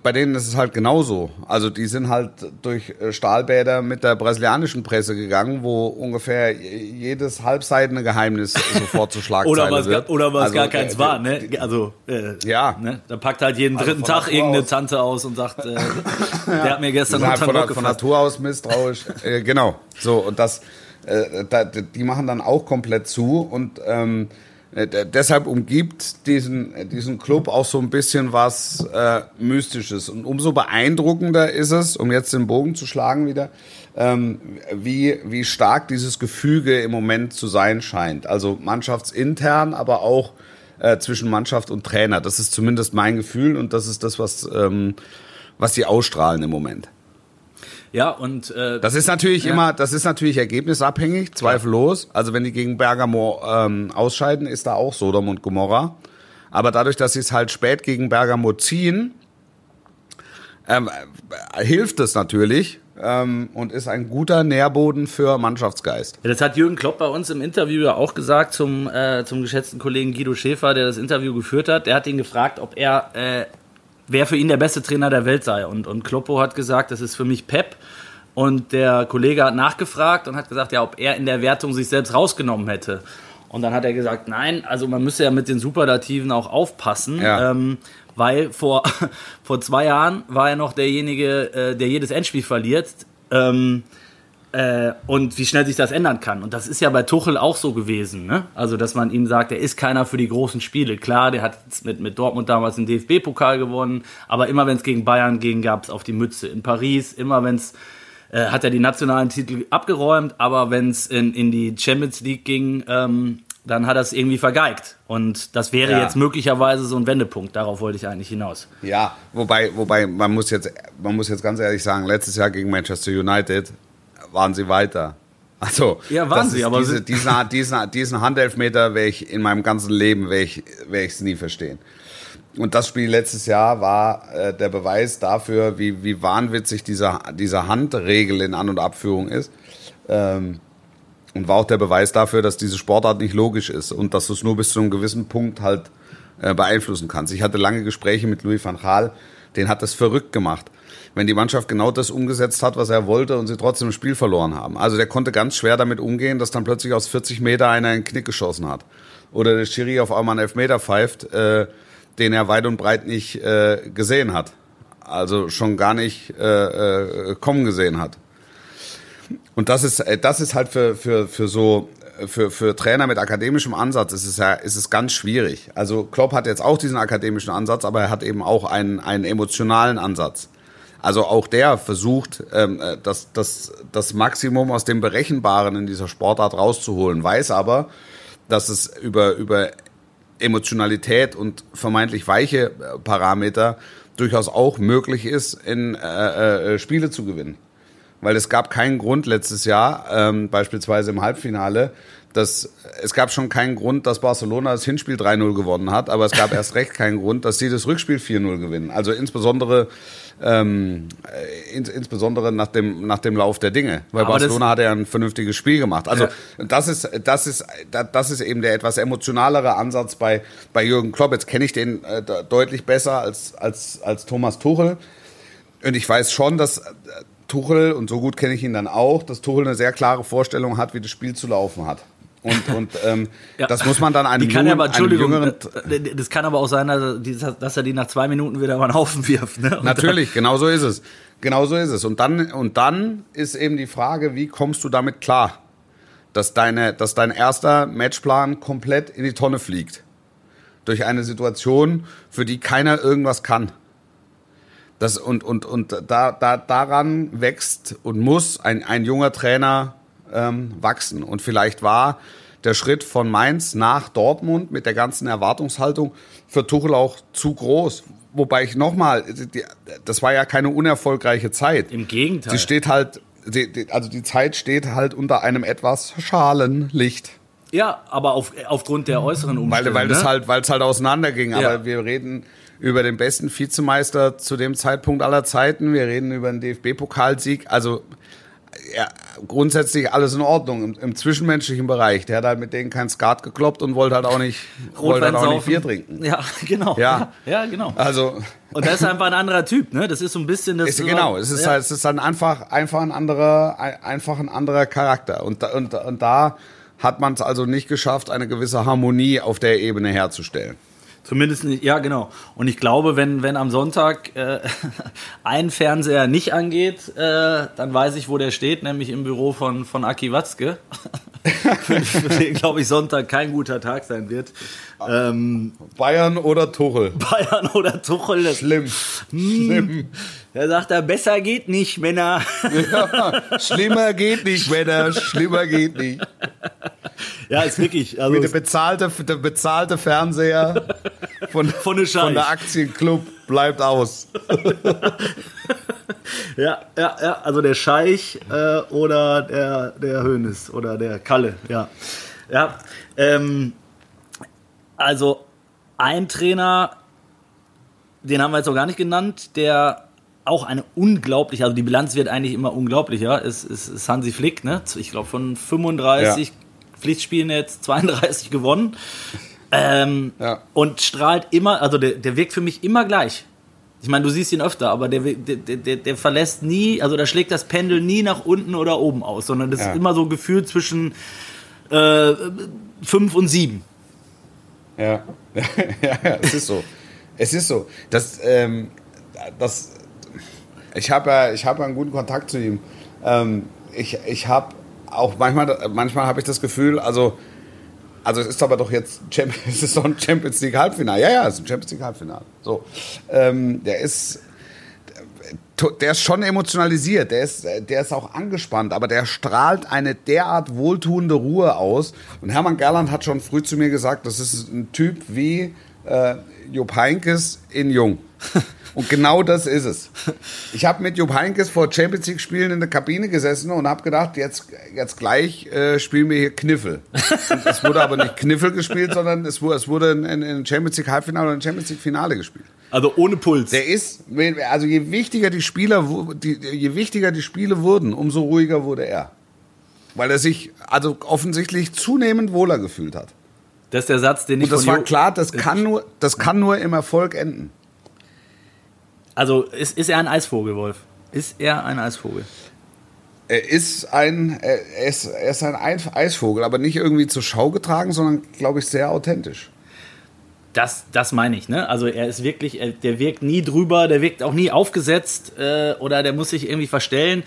bei denen ist es halt genauso. Also die sind halt durch äh, Stahlbäder mit der brasilianischen Presse gegangen, wo ungefähr jedes halbseitene Geheimnis sofort zu Schlagzeile oder was wird. Gar, oder was also, gar keins äh, war, ne? Also äh, ja, ne? da packt halt jeden Also dritten Tag irgendeine aus. Tante aus und sagt, äh, der hat mir gestern halt von, Rock von. Natur aus misstrauisch. äh, genau. So und das, äh, da, die machen dann auch komplett zu und ähm, äh, deshalb umgibt diesen, äh, diesen Club auch so ein bisschen was äh, Mystisches. Und umso beeindruckender ist es, um jetzt den Bogen zu schlagen wieder, ähm, wie, wie stark dieses Gefüge im Moment zu sein scheint. Also mannschaftsintern, aber auch äh, zwischen Mannschaft und Trainer. Das ist zumindest mein Gefühl und das ist das, was, ähm, was sie ausstrahlen im Moment. Ja, und äh, Das ist natürlich Ja. immer, das ist natürlich ergebnisabhängig, zweifellos. Also wenn die gegen Bergamo ähm, ausscheiden, ist da auch Sodom und Gomorra. Aber dadurch, dass sie es halt spät gegen Bergamo ziehen, ähm, äh, hilft es natürlich ähm, und ist ein guter Nährboden für Mannschaftsgeist. Ja, das hat Jürgen Klopp bei uns im Interview ja auch gesagt zum, äh, zum geschätzten Kollegen Guido Schäfer, der das Interview geführt hat. Der hat ihn gefragt, ob er, äh, wer für ihn der beste Trainer der Welt sei. Und, und Kloppo hat gesagt, das ist für mich Pep. Und der Kollege hat nachgefragt und hat gesagt, ja, ob er in der Wertung sich selbst rausgenommen hätte. Und dann hat er gesagt, nein, also man müsse ja mit den Superlativen auch aufpassen. Ja. Ähm, weil vor, vor zwei Jahren war er noch derjenige, äh, der jedes Endspiel verliert. Ähm, äh, und wie schnell sich das ändern kann. Und das ist ja bei Tuchel auch so gewesen. Ne? Also, dass man ihm sagt, er ist keiner für die großen Spiele. Klar, der hat mit, mit Dortmund damals den DFB-Pokal gewonnen, aber immer wenn es gegen Bayern ging, gab es auf die Mütze. In Paris, immer wenn es äh, hat er die nationalen Titel abgeräumt, aber wenn es in, in die Champions League ging, ähm, dann hat er es irgendwie vergeigt. Und das wäre Ja. jetzt möglicherweise so ein Wendepunkt. Darauf wollte ich eigentlich hinaus. Ja, wobei, wobei man muss jetzt, man muss jetzt ganz ehrlich sagen, letztes Jahr gegen Manchester United waren sie weiter. Also, Ja, waren sie, aber diese, diesen, diesen, diesen Handelfmeter werde ich in meinem ganzen Leben werde ich es nie verstehen. Und das Spiel letztes Jahr war äh, der Beweis dafür, wie, wie wahnwitzig dieser, dieser Handregel in An- und Abführung ist. Ähm, und war auch der Beweis dafür, dass diese Sportart nicht logisch ist und dass du es nur bis zu einem gewissen Punkt halt äh, beeinflussen kannst. Ich hatte lange Gespräche mit Louis van Gaal, den hat das verrückt gemacht. Wenn die Mannschaft genau das umgesetzt hat, was er wollte und sie trotzdem das Spiel verloren haben. Also der konnte ganz schwer damit umgehen, dass dann plötzlich aus 40 Meter einer einen Knick geschossen hat. Oder der Schiri auf einmal einen Elfmeter pfeift, äh, den er weit und breit nicht äh, gesehen hat. Also schon gar nicht äh, äh, kommen gesehen hat. Und das ist, äh, das ist halt für, für, für so, für, für Trainer mit akademischem Ansatz ist es ja, ist es ganz schwierig. Also Klopp hat jetzt auch diesen akademischen Ansatz, aber er hat eben auch einen, einen emotionalen Ansatz. Also auch der versucht, ähm, äh, das, das, das Maximum aus dem Berechenbaren in dieser Sportart rauszuholen, weiß aber, dass es über, über Emotionalität und vermeintlich weiche äh, Parameter durchaus auch möglich ist, in äh, äh, Spiele zu gewinnen. Weil es gab keinen Grund letztes Jahr, ähm, beispielsweise im Halbfinale, dass es gab schon keinen Grund, dass Barcelona das Hinspiel 3-0 gewonnen hat, aber es gab erst recht keinen Grund, dass sie das Rückspiel 4-0 gewinnen. Also insbesondere ähm, äh, ins, insbesondere nach dem nach dem Lauf der Dinge, weil Aber Barcelona hat ja ein vernünftiges Spiel gemacht. Also das ist das ist das ist eben der etwas emotionalere Ansatz bei bei Jürgen Klopp. Jetzt kenne ich den äh, de- deutlich besser als als als Thomas Tuchel. Und ich weiß schon, dass Tuchel, und so gut kenne ich ihn dann auch, dass Tuchel eine sehr klare Vorstellung hat, wie das Spiel zu laufen hat. Und, und ähm, Ja. das muss man dann einem, Die kann ja jungen, aber, Entschuldigung, jüngeren... das kann aber auch sein, dass er die- nach zwei Minuten wieder über den Haufen wirft. Ne? Natürlich, genau so ist es. Genau so ist es. Und dann, und dann ist eben die Frage, wie kommst du damit klar, dass, deine, dass dein erster Matchplan komplett in die Tonne fliegt. Durch eine Situation, für die keiner irgendwas kann. Das, und und, und da, da, daran wächst und muss ein, ein junger Trainer ähm, wachsen. Und vielleicht war der Schritt von Mainz nach Dortmund mit der ganzen Erwartungshaltung für Tuchel auch zu groß. Wobei ich nochmal, das war ja keine unerfolgreiche Zeit. Im Gegenteil. Sie steht halt, also die Zeit steht halt unter einem etwas schalen Licht. Ja, aber auf, aufgrund der äußeren Umstände. Weil, weil das ne? halt, weil es halt auseinanderging. Ja. Aber wir reden über den besten Vizemeister zu dem Zeitpunkt aller Zeiten. Wir reden über einen DFB-Pokalsieg. Also ja, grundsätzlich alles in Ordnung im, im zwischenmenschlichen Bereich. Der hat halt mit denen kein Skat gekloppt und wollte halt auch nicht, wollte halt auch nicht. Bier trinken. Ja, genau. Ja. ja, genau. Also Und das ist einfach ein anderer Typ, ne? Das ist so ein bisschen das. ist, genau, es ist ja. halt, es ist halt einfach, einfach ein anderer, ein- einfach ein anderer Charakter. Und, und, und da hat man es also nicht geschafft, eine gewisse Harmonie auf der Ebene herzustellen. Zumindest nicht, ja, genau. Und ich glaube, wenn, wenn am Sonntag äh, ein Fernseher nicht angeht, äh, dann weiß ich, wo der steht, nämlich im Büro von, von Aki Watzke. für, für den, glaube ich, Sonntag kein guter Tag sein wird. Ähm, Bayern oder Tuchel? Bayern oder Tuchel, Schlimm. Schlimm. Da sagt er, besser geht nicht, Männer. Ja, schlimmer geht nicht, Männer. Schlimmer geht nicht. ja, ist wirklich, also Der bezahlte, der bezahlte Fernseher von, Von von der Aktienclub bleibt aus. Ja, ja, ja, also der Scheich äh, oder der, der Hönes oder der Kalle, ja. Ja, ähm, also ein Trainer, den haben wir jetzt noch gar nicht genannt, der auch eine unglaubliche, also die Bilanz wird eigentlich immer unglaublicher, ist, ist, ist Hansi Flick, ne? Ich glaube von 35 Pflichtspielen jetzt 32 gewonnen. Ähm, Ja. Und strahlt immer, also der, der wirkt für mich immer gleich. Ich meine, du siehst ihn öfter, aber der, der, der, der verlässt nie, also da schlägt das Pendel nie nach unten oder oben aus, sondern das Ja. ist immer so gefühlt zwischen äh, fünf und sieben. Ja. ja, ja, es ist so. Es ist so. Das, ähm, das, ich habe ja, ich habe einen guten Kontakt zu ihm. Ähm, ich ich habe auch manchmal, manchmal habe ich das Gefühl, also, also es ist aber doch jetzt, es ist doch ein Champions League Halbfinale. Ja, ja, es ist ein Champions League Halbfinale. So, ähm, der ist, der ist schon emotionalisiert, der ist, der ist auch angespannt, aber der strahlt eine derart wohltuende Ruhe aus. Und Hermann Gerland hat schon früh zu mir gesagt, das ist ein Typ wie äh, Jupp Heynckes in Jung. Und genau das ist es. Ich habe mit Jupp Heynckes vor Champions League Spielen in der Kabine gesessen und habe gedacht, jetzt, jetzt gleich äh, spielen wir hier Kniffel. Und es wurde aber nicht Kniffel gespielt, sondern es wurde, es wurde ein, ein Champions League Halbfinale oder ein Champions League Finale gespielt. Also ohne Puls. Der ist, also je wichtiger die Spieler, die, je wichtiger die Spiele wurden, umso ruhiger wurde er. Weil er sich also offensichtlich zunehmend wohler gefühlt hat. das ist der Satz, den ich Und das war klar, das kann nur, das kann nur im Erfolg enden. Also ist, ist er ein Eisvogel, Wolf? Ist er ein Eisvogel? Er ist ein, er ist, er ist ein Eis- Eisvogel, aber nicht irgendwie zur Schau getragen, sondern, glaube ich, sehr authentisch. Das, das meine ich, ne? Also er ist wirklich, er, der wirkt nie drüber, der wirkt auch nie aufgesetzt äh, oder der muss sich irgendwie verstellen.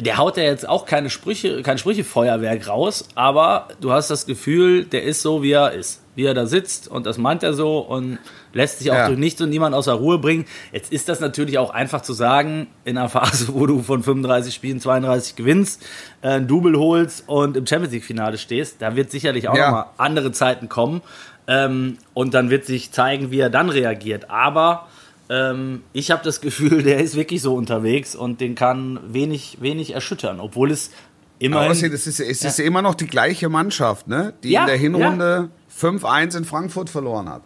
Der haut ja jetzt auch keine Sprüche, kein Sprüchefeuerwerk raus, aber du hast das Gefühl, der ist so, wie er ist. Wie er da sitzt und das meint er so und lässt sich auch Ja. durch nichts und niemand außer Ruhe bringen. Jetzt ist das natürlich auch einfach zu sagen, in einer Phase, wo du von 35 Spielen 32 gewinnst, äh, ein Double holst und im Champions League-Finale stehst, da wird sicherlich auch Ja. nochmal andere Zeiten kommen. Ähm, und dann wird sich zeigen, wie er dann reagiert. Aber ähm, ich habe das Gefühl, der ist wirklich so unterwegs und den kann wenig, wenig erschüttern, obwohl es immerhin. Aber es ist, es ist immer noch die gleiche Mannschaft, ne? die Ja, in der Hinrunde 5-1 in Frankfurt verloren hat.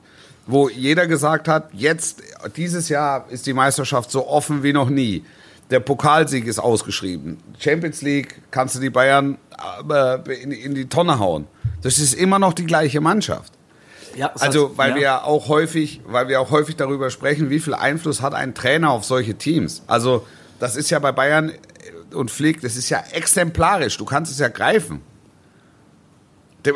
Wo jeder gesagt hat, jetzt, dieses Jahr ist die Meisterschaft so offen wie noch nie. Der Pokalsieg ist ausgeschrieben. Champions League kannst du die Bayern äh, in die Tonne hauen. Das ist immer noch die gleiche Mannschaft. Ja, Also, hat- weil ja. wir ja auch häufig, weil wir auch häufig darüber sprechen, wie viel Einfluss hat ein Trainer auf solche Teams. Also, das ist ja bei Bayern und Flick, das ist ja exemplarisch. Du kannst es ja greifen.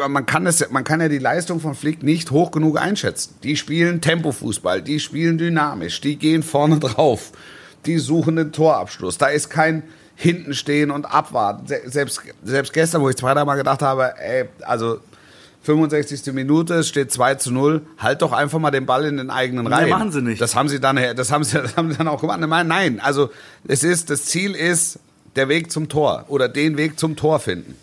Man kann, ja- man kann ja die Leistung von Flick nicht hoch genug einschätzen. Die spielen Tempofußball, die spielen dynamisch, die gehen vorne drauf, die suchen den Torabschluss. Da ist kein Hintenstehen und Abwarten. Se- Selbst, selbst gestern, wo ich zwei, dreimal gedacht habe, ey, also 65. Minute, es steht 2 zu 0, halt doch einfach mal den Ball in den eigenen Nee, Reihen. machen sie nicht. Das haben sie dann, das haben sie, das haben sie dann auch gemacht. Nein, also es ist, das Ziel ist, der Weg zum Tor oder den Weg zum Tor finden.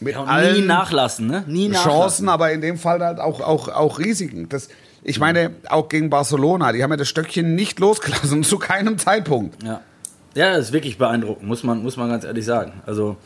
Mit Ja, und nie nachlassen, ne? Nie nachlassen. Chancen, aber in dem Fall halt auch, auch, auch Risiken. Das, ich meine, auch gegen Barcelona, die haben ja das Stöckchen nicht losgelassen, zu keinem Zeitpunkt. Ja. Ja, ist wirklich beeindruckend, muss man, muss man ganz ehrlich sagen. Also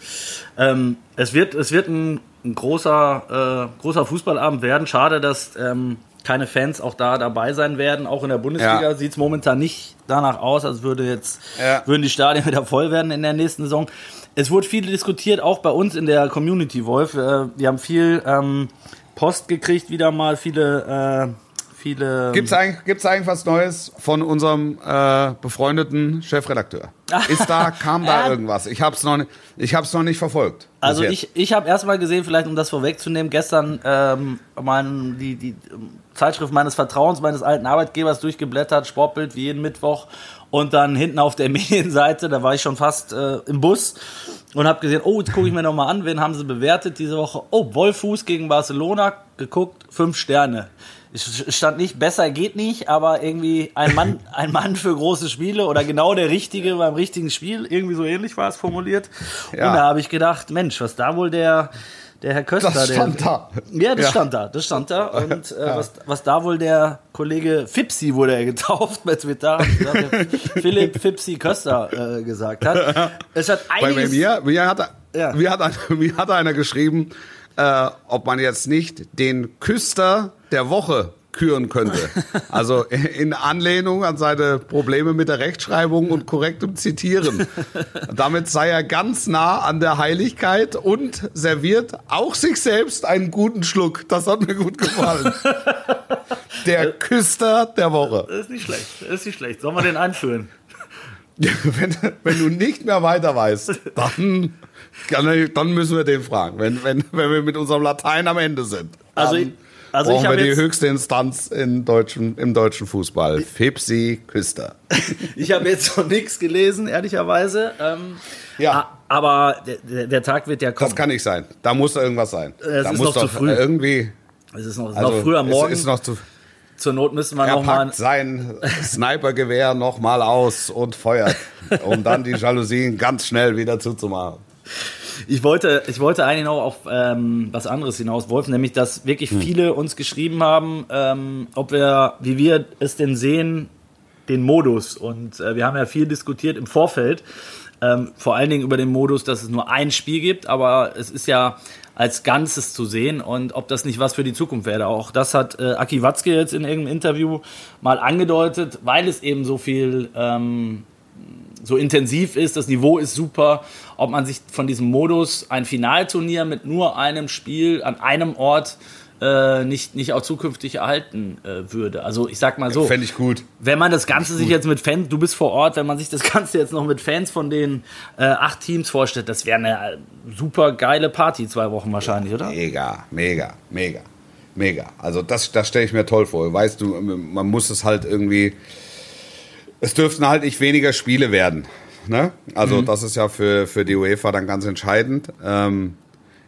ähm, es wird, es wird ein, ein großer, äh, großer Fußballabend werden. Schade, dass ähm, keine Fans auch da dabei sein werden. Auch in der Bundesliga Ja. sieht es momentan nicht danach aus, als würde jetzt Ja. würden die Stadien wieder voll werden in der nächsten Saison. Es wurde viel diskutiert, auch bei uns in der Community, Wolf. Äh, wir haben viel ähm, Post gekriegt, wieder mal viele, äh, viele. Gibt's eigentlich, gibt's eigentlich was Neues von unserem äh, befreundeten Chefredakteur? Ist da, kam da irgendwas? Ich hab's noch nicht, ich hab's noch nicht verfolgt. Also ich, ich habe erstmal gesehen, vielleicht um das vorwegzunehmen, gestern ähm, mein, die, die ähm, Zeitschrift meines Vertrauens, meines alten Arbeitgebers durchgeblättert, Sportbild wie jeden Mittwoch. Und dann hinten auf der Medienseite, da war ich schon fast äh, im Bus und habe gesehen, oh, jetzt gucke ich mir nochmal an, wen haben sie bewertet diese Woche? Oh, Wolfuß gegen Barcelona, geguckt, fünf Sterne. Es stand nicht, besser geht nicht, aber irgendwie ein Mann, ein Mann für große Spiele oder genau der Richtige beim richtigen Spiel, irgendwie so ähnlich war es formuliert. Ja. Und da habe ich gedacht, Mensch, was da wohl der, der Herr Köster, das stand der, da. ja, das Ja. stand da, das stand da. Und äh, was, was da wohl der Kollege Fipsi wurde er getauft bei Twitter, Ja, Philipp Fipsi Köster äh, gesagt hat. Es hat Bei, bei einiges. mir, mir, hat, Ja. mir, hat, mir hat einer geschrieben, äh, ob man jetzt nicht den Küster der Woche küren könnte. Also in Anlehnung an seine Probleme mit der Rechtschreibung und korrektem Zitieren. Damit sei er ganz nah an der Heiligkeit und serviert auch sich selbst einen guten Schluck. Das hat mir gut gefallen. Der Küster der Woche. Das ist nicht schlecht, das ist nicht schlecht. Sollen wir den einführen? Wenn, wenn du nicht mehr weiter weißt, dann, dann müssen wir den fragen. Wenn, wenn, wenn wir mit unserem Latein am Ende sind. Also ich- also ich brauchen hab wir die höchste Instanz in deutschen, im deutschen Fußball. Fipsi Küster. Ich habe jetzt noch nichts gelesen, ehrlicherweise. Ähm, Ja. Aber der, der, Tag wird ja kommen. Das kann nicht sein. Da muss irgendwas sein. Es da ist muss noch zu doch früh. irgendwie. es ist noch, Also, noch früh am Morgen. Es ist noch zu, Zur Not müssen wir er noch mal. packt sein Snipergewehr nochmal aus und feuert, um dann die Jalousien ganz schnell wieder zuzumachen. Ich wollte, ich wollte eigentlich noch auf ähm, was anderes hinaus, Wolf, nämlich, dass wirklich Hm. viele uns geschrieben haben, ähm, ob wir, wie wir es denn sehen, den Modus. Und äh, wir haben ja viel diskutiert im Vorfeld, ähm, vor allen Dingen über den Modus, dass es nur ein Spiel gibt, aber es ist ja als Ganzes zu sehen und ob das nicht was für die Zukunft wäre. Auch das hat äh, Aki Watzke jetzt in irgendeinem Interview mal angedeutet, weil es eben so viel ähm, so intensiv ist, das Niveau ist super, ob man sich von diesem Modus ein Finalturnier mit nur einem Spiel an einem Ort äh, nicht, nicht auch zukünftig erhalten äh, würde. Also ich sag mal so, Fände ich gut. wenn man das Ganze sich jetzt mit Fans, du bist vor Ort, wenn man sich das Ganze jetzt noch mit Fans von den äh, acht Teams vorstellt, das wäre eine äh, super geile Party, zwei Wochen wahrscheinlich, oder? Mega, mega, mega, mega. Also das, das stelle ich mir toll vor. Weißt du, man muss es halt irgendwie. Es dürften halt nicht weniger Spiele werden. Ne? Also das ist ja für, für die UEFA dann ganz entscheidend. Ähm,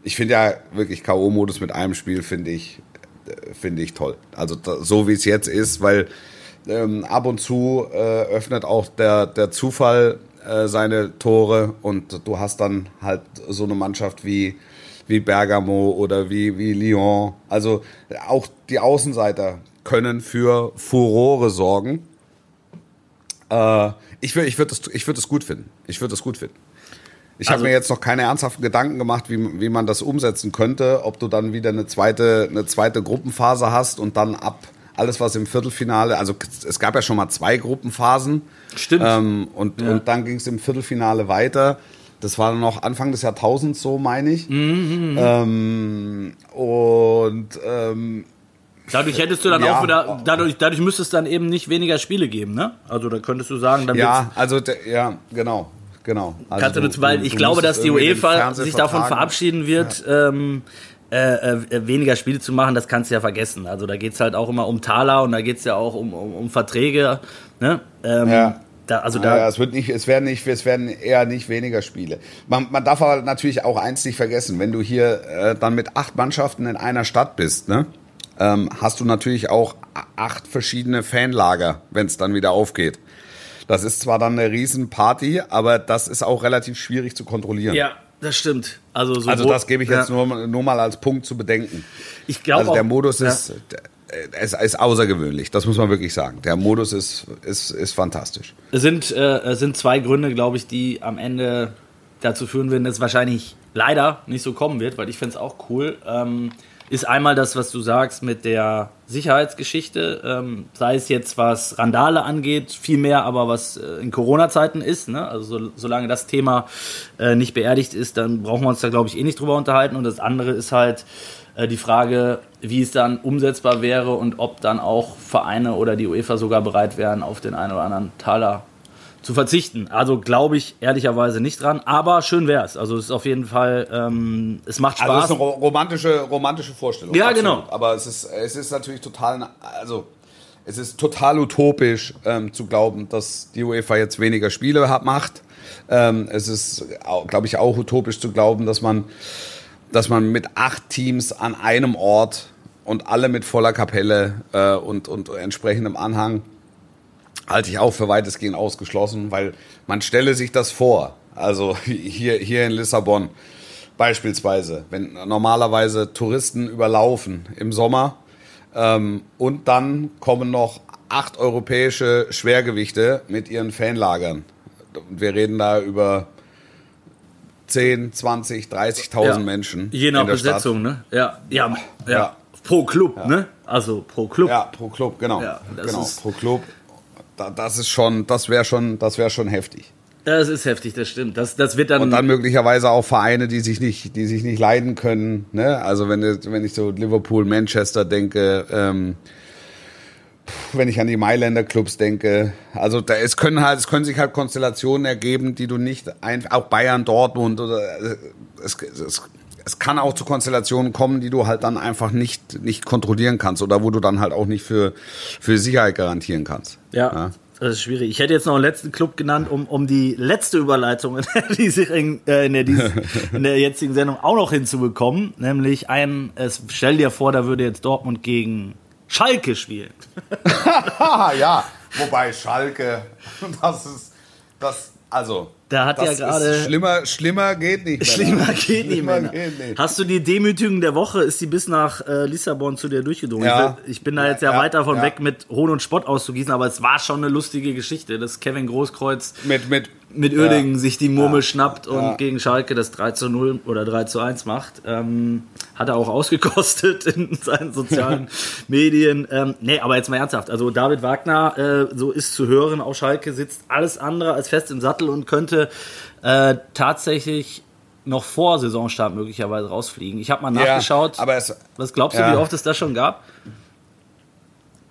ich finde ja wirklich K.O.-Modus mit einem Spiel finde ich, äh, finde ich toll. Also so wie es jetzt ist, weil ähm, ab und zu äh, öffnet auch der, der Zufall äh, seine Tore und du hast dann halt so eine Mannschaft wie, wie Bergamo oder wie, wie Lyon. Also auch die Außenseiter können für Furore sorgen. Äh, ich würde ich würd das, würd gut finden. Ich würde das gut finden. Ich Also- habe mir jetzt noch keine ernsthaften Gedanken gemacht, wie, wie man das umsetzen könnte, ob du dann wieder eine zweite, eine zweite Gruppenphase hast und dann ab alles, was im Viertelfinale, also es gab ja schon mal zwei Gruppenphasen. Stimmt. Ähm, und, Ja. und dann ging es im Viertelfinale weiter. Das war noch Anfang des Jahrtausends so, meine ich. Mhm, Ähm, und ähm, Dadurch hättest du dann Ja. auch wieder, dadurch, dadurch müsste es dann eben nicht weniger Spiele geben, ne? Also da könntest du sagen, dann ja, also ja, genau, genau. Also Kannst du, nur- weil ich glaube, dass die UEFA sich davon verabschieden wird, ähm, äh, äh, weniger Spiele zu machen, das kannst du ja vergessen. Also da geht es halt auch immer um Taler und da geht es ja auch um, um, um Verträge. Ne? Ähm, Ja. da, also Da, ja, es, wird nicht, es, werden nicht, es werden eher nicht weniger Spiele. Man, man darf aber natürlich auch eins nicht vergessen, wenn du hier äh, dann mit acht Mannschaften in einer Stadt bist, ne? ähm, hast du natürlich auch acht verschiedene Fanlager, wenn es dann wieder aufgeht. Das ist zwar dann eine Riesenparty, aber das ist auch relativ schwierig zu kontrollieren. ja, das stimmt. Also, sowohl, Also das gebe ich jetzt ja. nur, nur mal als Punkt zu bedenken. Ich glaube Also der auch- Modus ja. ist, es ist außergewöhnlich, das muss man wirklich sagen. Der Modus ist, ist, ist fantastisch. Es sind, äh, es sind zwei Gründe, glaube ich, die am Ende dazu führen werden, dass es wahrscheinlich leider nicht so kommen wird, weil ich finde es auch cool. Ähm, ist einmal das, was du sagst mit der Sicherheitsgeschichte, ähm, sei es jetzt was Randale angeht, viel mehr aber was äh, in Corona-Zeiten ist. Ne? Also so, solange das Thema äh, nicht beerdigt ist, dann brauchen wir uns da, glaube ich, eh nicht drüber unterhalten. Und das andere ist halt äh, die Frage, wie es dann umsetzbar wäre und ob dann auch Vereine oder die UEFA sogar bereit wären, auf den einen oder anderen Taler zu verzichten. Also glaube ich ehrlicherweise nicht dran, aber schön wäre es. Also es ist auf jeden Fall, ähm, es macht Spaß. Also es ist eine romantische, romantische Vorstellung. Ja, absolut. genau. Aber es ist, es ist natürlich total, also es ist total utopisch ähm, zu glauben, dass die UEFA jetzt weniger Spiele hat, macht. Ähm, es ist, glaube ich, auch utopisch zu glauben, dass man, dass man mit acht Teams an einem Ort und alle mit voller Kapelle äh, und, und entsprechendem Anhang halte ich auch für weitestgehend ausgeschlossen, weil man stelle sich das vor. Also hier, hier in Lissabon beispielsweise, wenn normalerweise Touristen überlaufen im Sommer ähm, und dann kommen noch acht europäische Schwergewichte mit ihren Fanlagern. Wir reden da über 10, 20, 30.000 ja. Menschen. Je nach Besetzung, Stadt. ne? Ja, ja, ja. ja. Pro Club, ne? Also pro Club. Ja, pro Club, genau. Ja, genau, pro Club das ist schon, das wäre schon, das wäre schon heftig. Das ist heftig, das stimmt. Das, das wird dann und dann möglicherweise auch Vereine, die sich nicht, die sich nicht leiden können. Ne? Also wenn, wenn ich so Liverpool, Manchester denke, ähm, wenn ich an die Mailänder Clubs denke, also da es können halt, es können sich halt Konstellationen ergeben, die du nicht ein, auch Bayern, Dortmund oder es, es, es kann auch zu Konstellationen kommen, die du halt dann einfach nicht nicht kontrollieren kannst oder wo du dann halt auch nicht für für Sicherheit garantieren kannst. Ja. ja. Das ist schwierig. Ich hätte jetzt noch einen letzten Club genannt, um, um die letzte Überleitung in, in, äh, in, der, in der jetzigen Sendung auch noch hinzubekommen. Nämlich ein, es, stell dir vor, da würde jetzt Dortmund gegen Schalke spielen. ja, wobei Schalke, das ist, das, also, da hat das ja gerade. Schlimmer, schlimmer geht nicht. Schlimmer geht schlimmer nicht mehr. Geht nicht. Hast du die Demütigung der Woche? Ist die bis nach äh, Lissabon zu dir durchgedrungen? Ja. Ich, bin da jetzt ja, ja weit davon ja. weg, mit Hohn und Spott auszugießen, aber es war schon eine lustige Geschichte, dass Kevin Großkreuz mit, mit, mit Uerdingen ja. sich die Murmel schnappt und gegen Schalke das 3 zu 0 oder 3 zu 1 macht. Ähm, hat er auch ausgekostet in seinen sozialen Medien. Ähm, nee, aber jetzt mal ernsthaft. Also David Wagner, äh, so ist zu hören, auch Schalke sitzt alles andere als fest im Sattel und könnte äh, tatsächlich noch vor Saisonstart möglicherweise rausfliegen. Ich habe mal nachgeschaut. Ja, aber es, was glaubst du, ja. wie oft es das schon gab?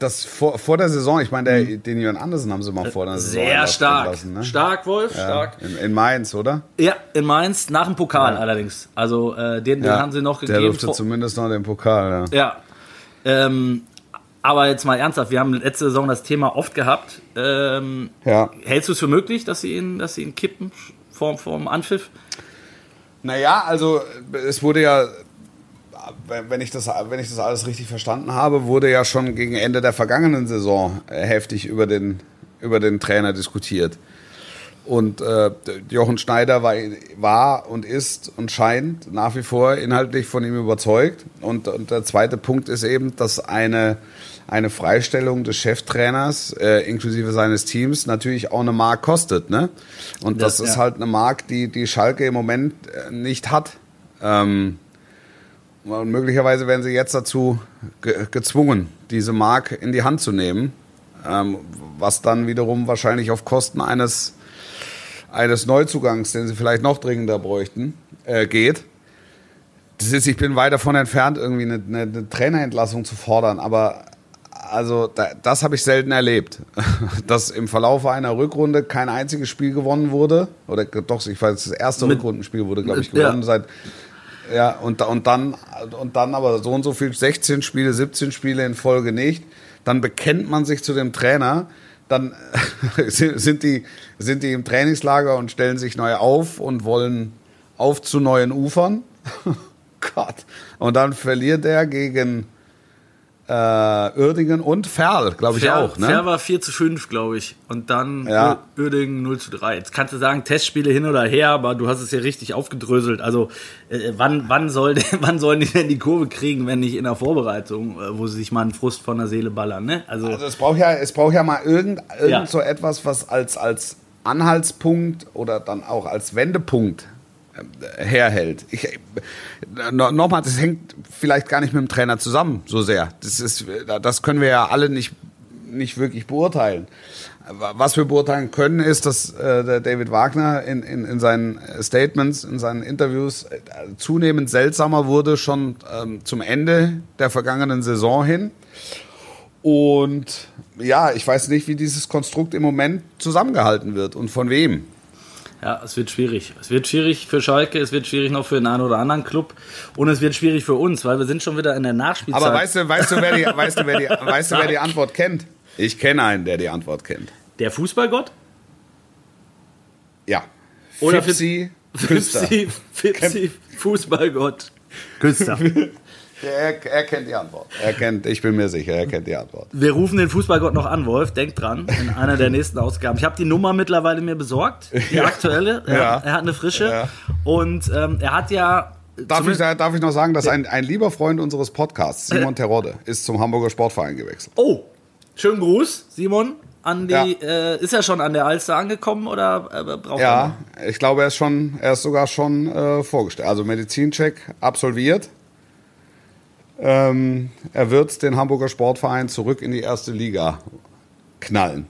Das vor, vor der Saison, ich meine, mhm. den Jörn Andersen haben sie mal vor der Saison Sehr stark. Lassen, ne? Stark, Wolf, ja, stark. In, in, Mainz, oder? Ja, in Mainz, nach dem Pokal allerdings. Also äh, den, den haben sie noch gegeben. Der durfte zumindest noch den Pokal, ja. Ja. Ähm, aber jetzt mal ernsthaft, wir haben letzte Saison das Thema oft gehabt. Ähm, ja. Hältst du es für möglich, dass sie ihn, dass sie ihn kippen vorm, vorm Anpfiff? Naja, also es wurde ja, wenn ich, das, wenn ich das alles richtig verstanden habe, wurde ja schon gegen Ende der vergangenen Saison heftig über den, über den Trainer diskutiert. Und äh, Jochen Schneider war, war und ist und scheint nach wie vor inhaltlich von ihm überzeugt. Und, und der zweite Punkt ist eben, dass eine eine Freistellung des Cheftrainers äh, inklusive seines Teams natürlich auch eine Mark kostet. Ne? Und das, das ist ja. halt eine Mark, die die Schalke im Moment äh, nicht hat. Ähm, und möglicherweise werden sie jetzt dazu ge gezwungen, diese Mark in die Hand zu nehmen, ähm, was dann wiederum wahrscheinlich auf Kosten eines, eines Neuzugangs, den sie vielleicht noch dringender bräuchten, äh, geht. Das ist, ich bin weit davon entfernt, irgendwie eine, eine, eine Trainerentlassung zu fordern, aber also das habe ich selten erlebt, dass im Verlauf einer Rückrunde kein einziges Spiel gewonnen wurde. Oder doch, ich weiß, das erste Mit, Rückrundenspiel wurde, glaube ich, gewonnen ja. seit. Ja, und, und, dann, und dann aber so und so viel, 16 Spiele, 17 Spiele in Folge nicht. Dann bekennt man sich zu dem Trainer, dann sind die, sind die im Trainingslager und stellen sich neu auf und wollen auf zu neuen Ufern. Gott. Und dann verliert er gegen äh, Uerdingen und Ferl, glaube ich Fair, auch. Ne? Fair war 4 zu 5, glaube ich. Und dann Ja. Uerdingen 0 zu 3. Jetzt kannst du sagen, Testspiele hin oder her, aber du hast es ja richtig aufgedröselt. Also äh, wann, wann, soll, wann sollen die denn die Kurve kriegen, wenn nicht in der Vorbereitung, äh, wo sie sich mal einen Frust von der Seele ballern? Ne? Also, Also es braucht ja, es braucht ja mal irgend, irgend Ja. so etwas, was als, als Anhaltspunkt oder dann auch als Wendepunkt herhält. Ich, äh, no, Nochmal, das hängt vielleicht gar nicht mit dem Trainer zusammen so sehr. Das, ist, das können wir ja alle nicht, nicht wirklich beurteilen. Was wir beurteilen können, ist, dass äh, der David Wagner in, in, in seinen Statements, in seinen Interviews äh, zunehmend seltsamer wurde, schon ähm, zum Ende der vergangenen Saison hin. Und ja, ich weiß nicht, wie dieses Konstrukt im Moment zusammengehalten wird und von wem. Ja, es wird schwierig. Es wird schwierig für Schalke, es wird schwierig noch für den einen oder anderen Club und es wird schwierig für uns, weil wir sind schon wieder in der Nachspielzeit. Aber weißt du, weißt du, wer die, weißt du, wer die, weißt du, wer die Antwort kennt? Ich kenne einen, der die Antwort kennt. der Fußballgott? Ja. Oder Fipsi. Fipsi, Fipsi Fußballgott. Küster. Er, er kennt die Antwort. Er kennt, ich bin mir sicher, er kennt die Antwort. Wir rufen den Fußballgott noch an, Wolf. Denk dran, in einer der nächsten Ausgaben. Ich habe die Nummer mittlerweile mir besorgt, die aktuelle. Ja. Ja. Er hat eine frische. Ja. Und ähm, er hat ja. Darf ich, darf ich noch sagen, dass ein, ein lieber Freund unseres Podcasts, Simon Terodde, ist zum Hamburger Sportverein gewechselt. Oh, schönen Gruß, Simon. An die, Ja. äh, ist er schon an der Alster angekommen oder äh, braucht er Ja, ich glaube, er ist schon, er ist sogar schon äh, vorgestellt. Also Medizincheck absolviert. Ähm, er wird den Hamburger Sportverein zurück in die erste Liga knallen.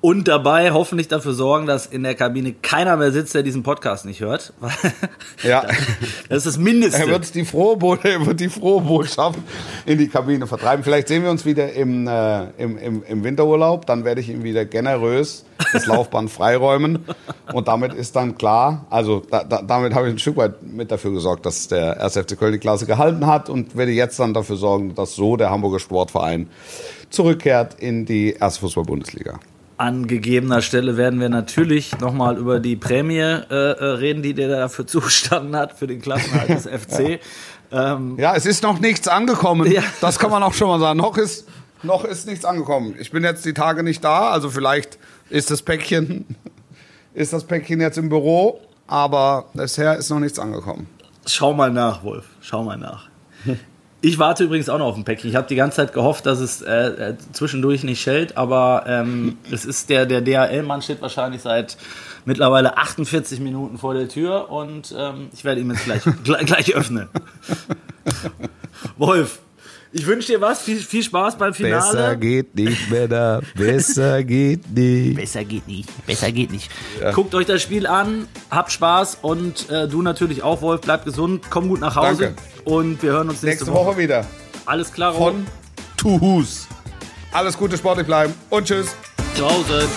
Und dabei hoffentlich dafür sorgen, dass in der Kabine keiner mehr sitzt, der diesen Podcast nicht hört. Ja. Das ist das Mindeste. Er wird die frohe, er wird die frohe Botschaft in die Kabine vertreiben. Vielleicht sehen wir uns wieder im, äh, im, im, im Winterurlaub. Dann werde ich ihm wieder generös das Laufband freiräumen. Und damit ist dann klar, also da, da, damit habe ich ein Stück weit mit dafür gesorgt, dass der 1. FC Köln die Klasse gehalten hat und werde jetzt dann dafür sorgen, dass so der Hamburger Sportverein zurückkehrt in die erste Fußball-Bundesliga. An gegebener Stelle werden wir natürlich nochmal über die Prämie äh, äh, reden, die der dafür zustanden hat, für den Klassenhalt des FC. Ähm, Ja, es ist noch nichts angekommen. Ja. Das kann man auch schon mal sagen. Noch ist, noch ist nichts angekommen. Ich bin jetzt die Tage nicht da, also vielleicht ist das Päckchen, ist das Päckchen jetzt im Büro, aber bisher ist noch nichts angekommen. schau mal nach, Wolf. Schau mal nach. Ich warte übrigens auch noch auf ein Päckchen. Ich habe die ganze Zeit gehofft, dass es äh, äh, zwischendurch nicht schellt, aber ähm, es ist der, der DHL-Mann steht wahrscheinlich seit mittlerweile 48 Minuten vor der Tür und ähm, ich werde ihm jetzt gleich, gleich, gleich öffnen. Wolf, ich wünsche dir was, viel, viel Spaß beim Finale. geht nicht, Männer. Besser geht nicht. Besser geht nicht. Besser geht nicht. Guckt euch das Spiel an, habt Spaß und äh, du natürlich auch, Wolf. Bleib gesund, komm gut nach Hause Danke. und wir hören uns nächste, Nächste Woche wieder Alles klar, von Tuhus. Alles Gute, sportlich bleiben und tschüss. zu Hause.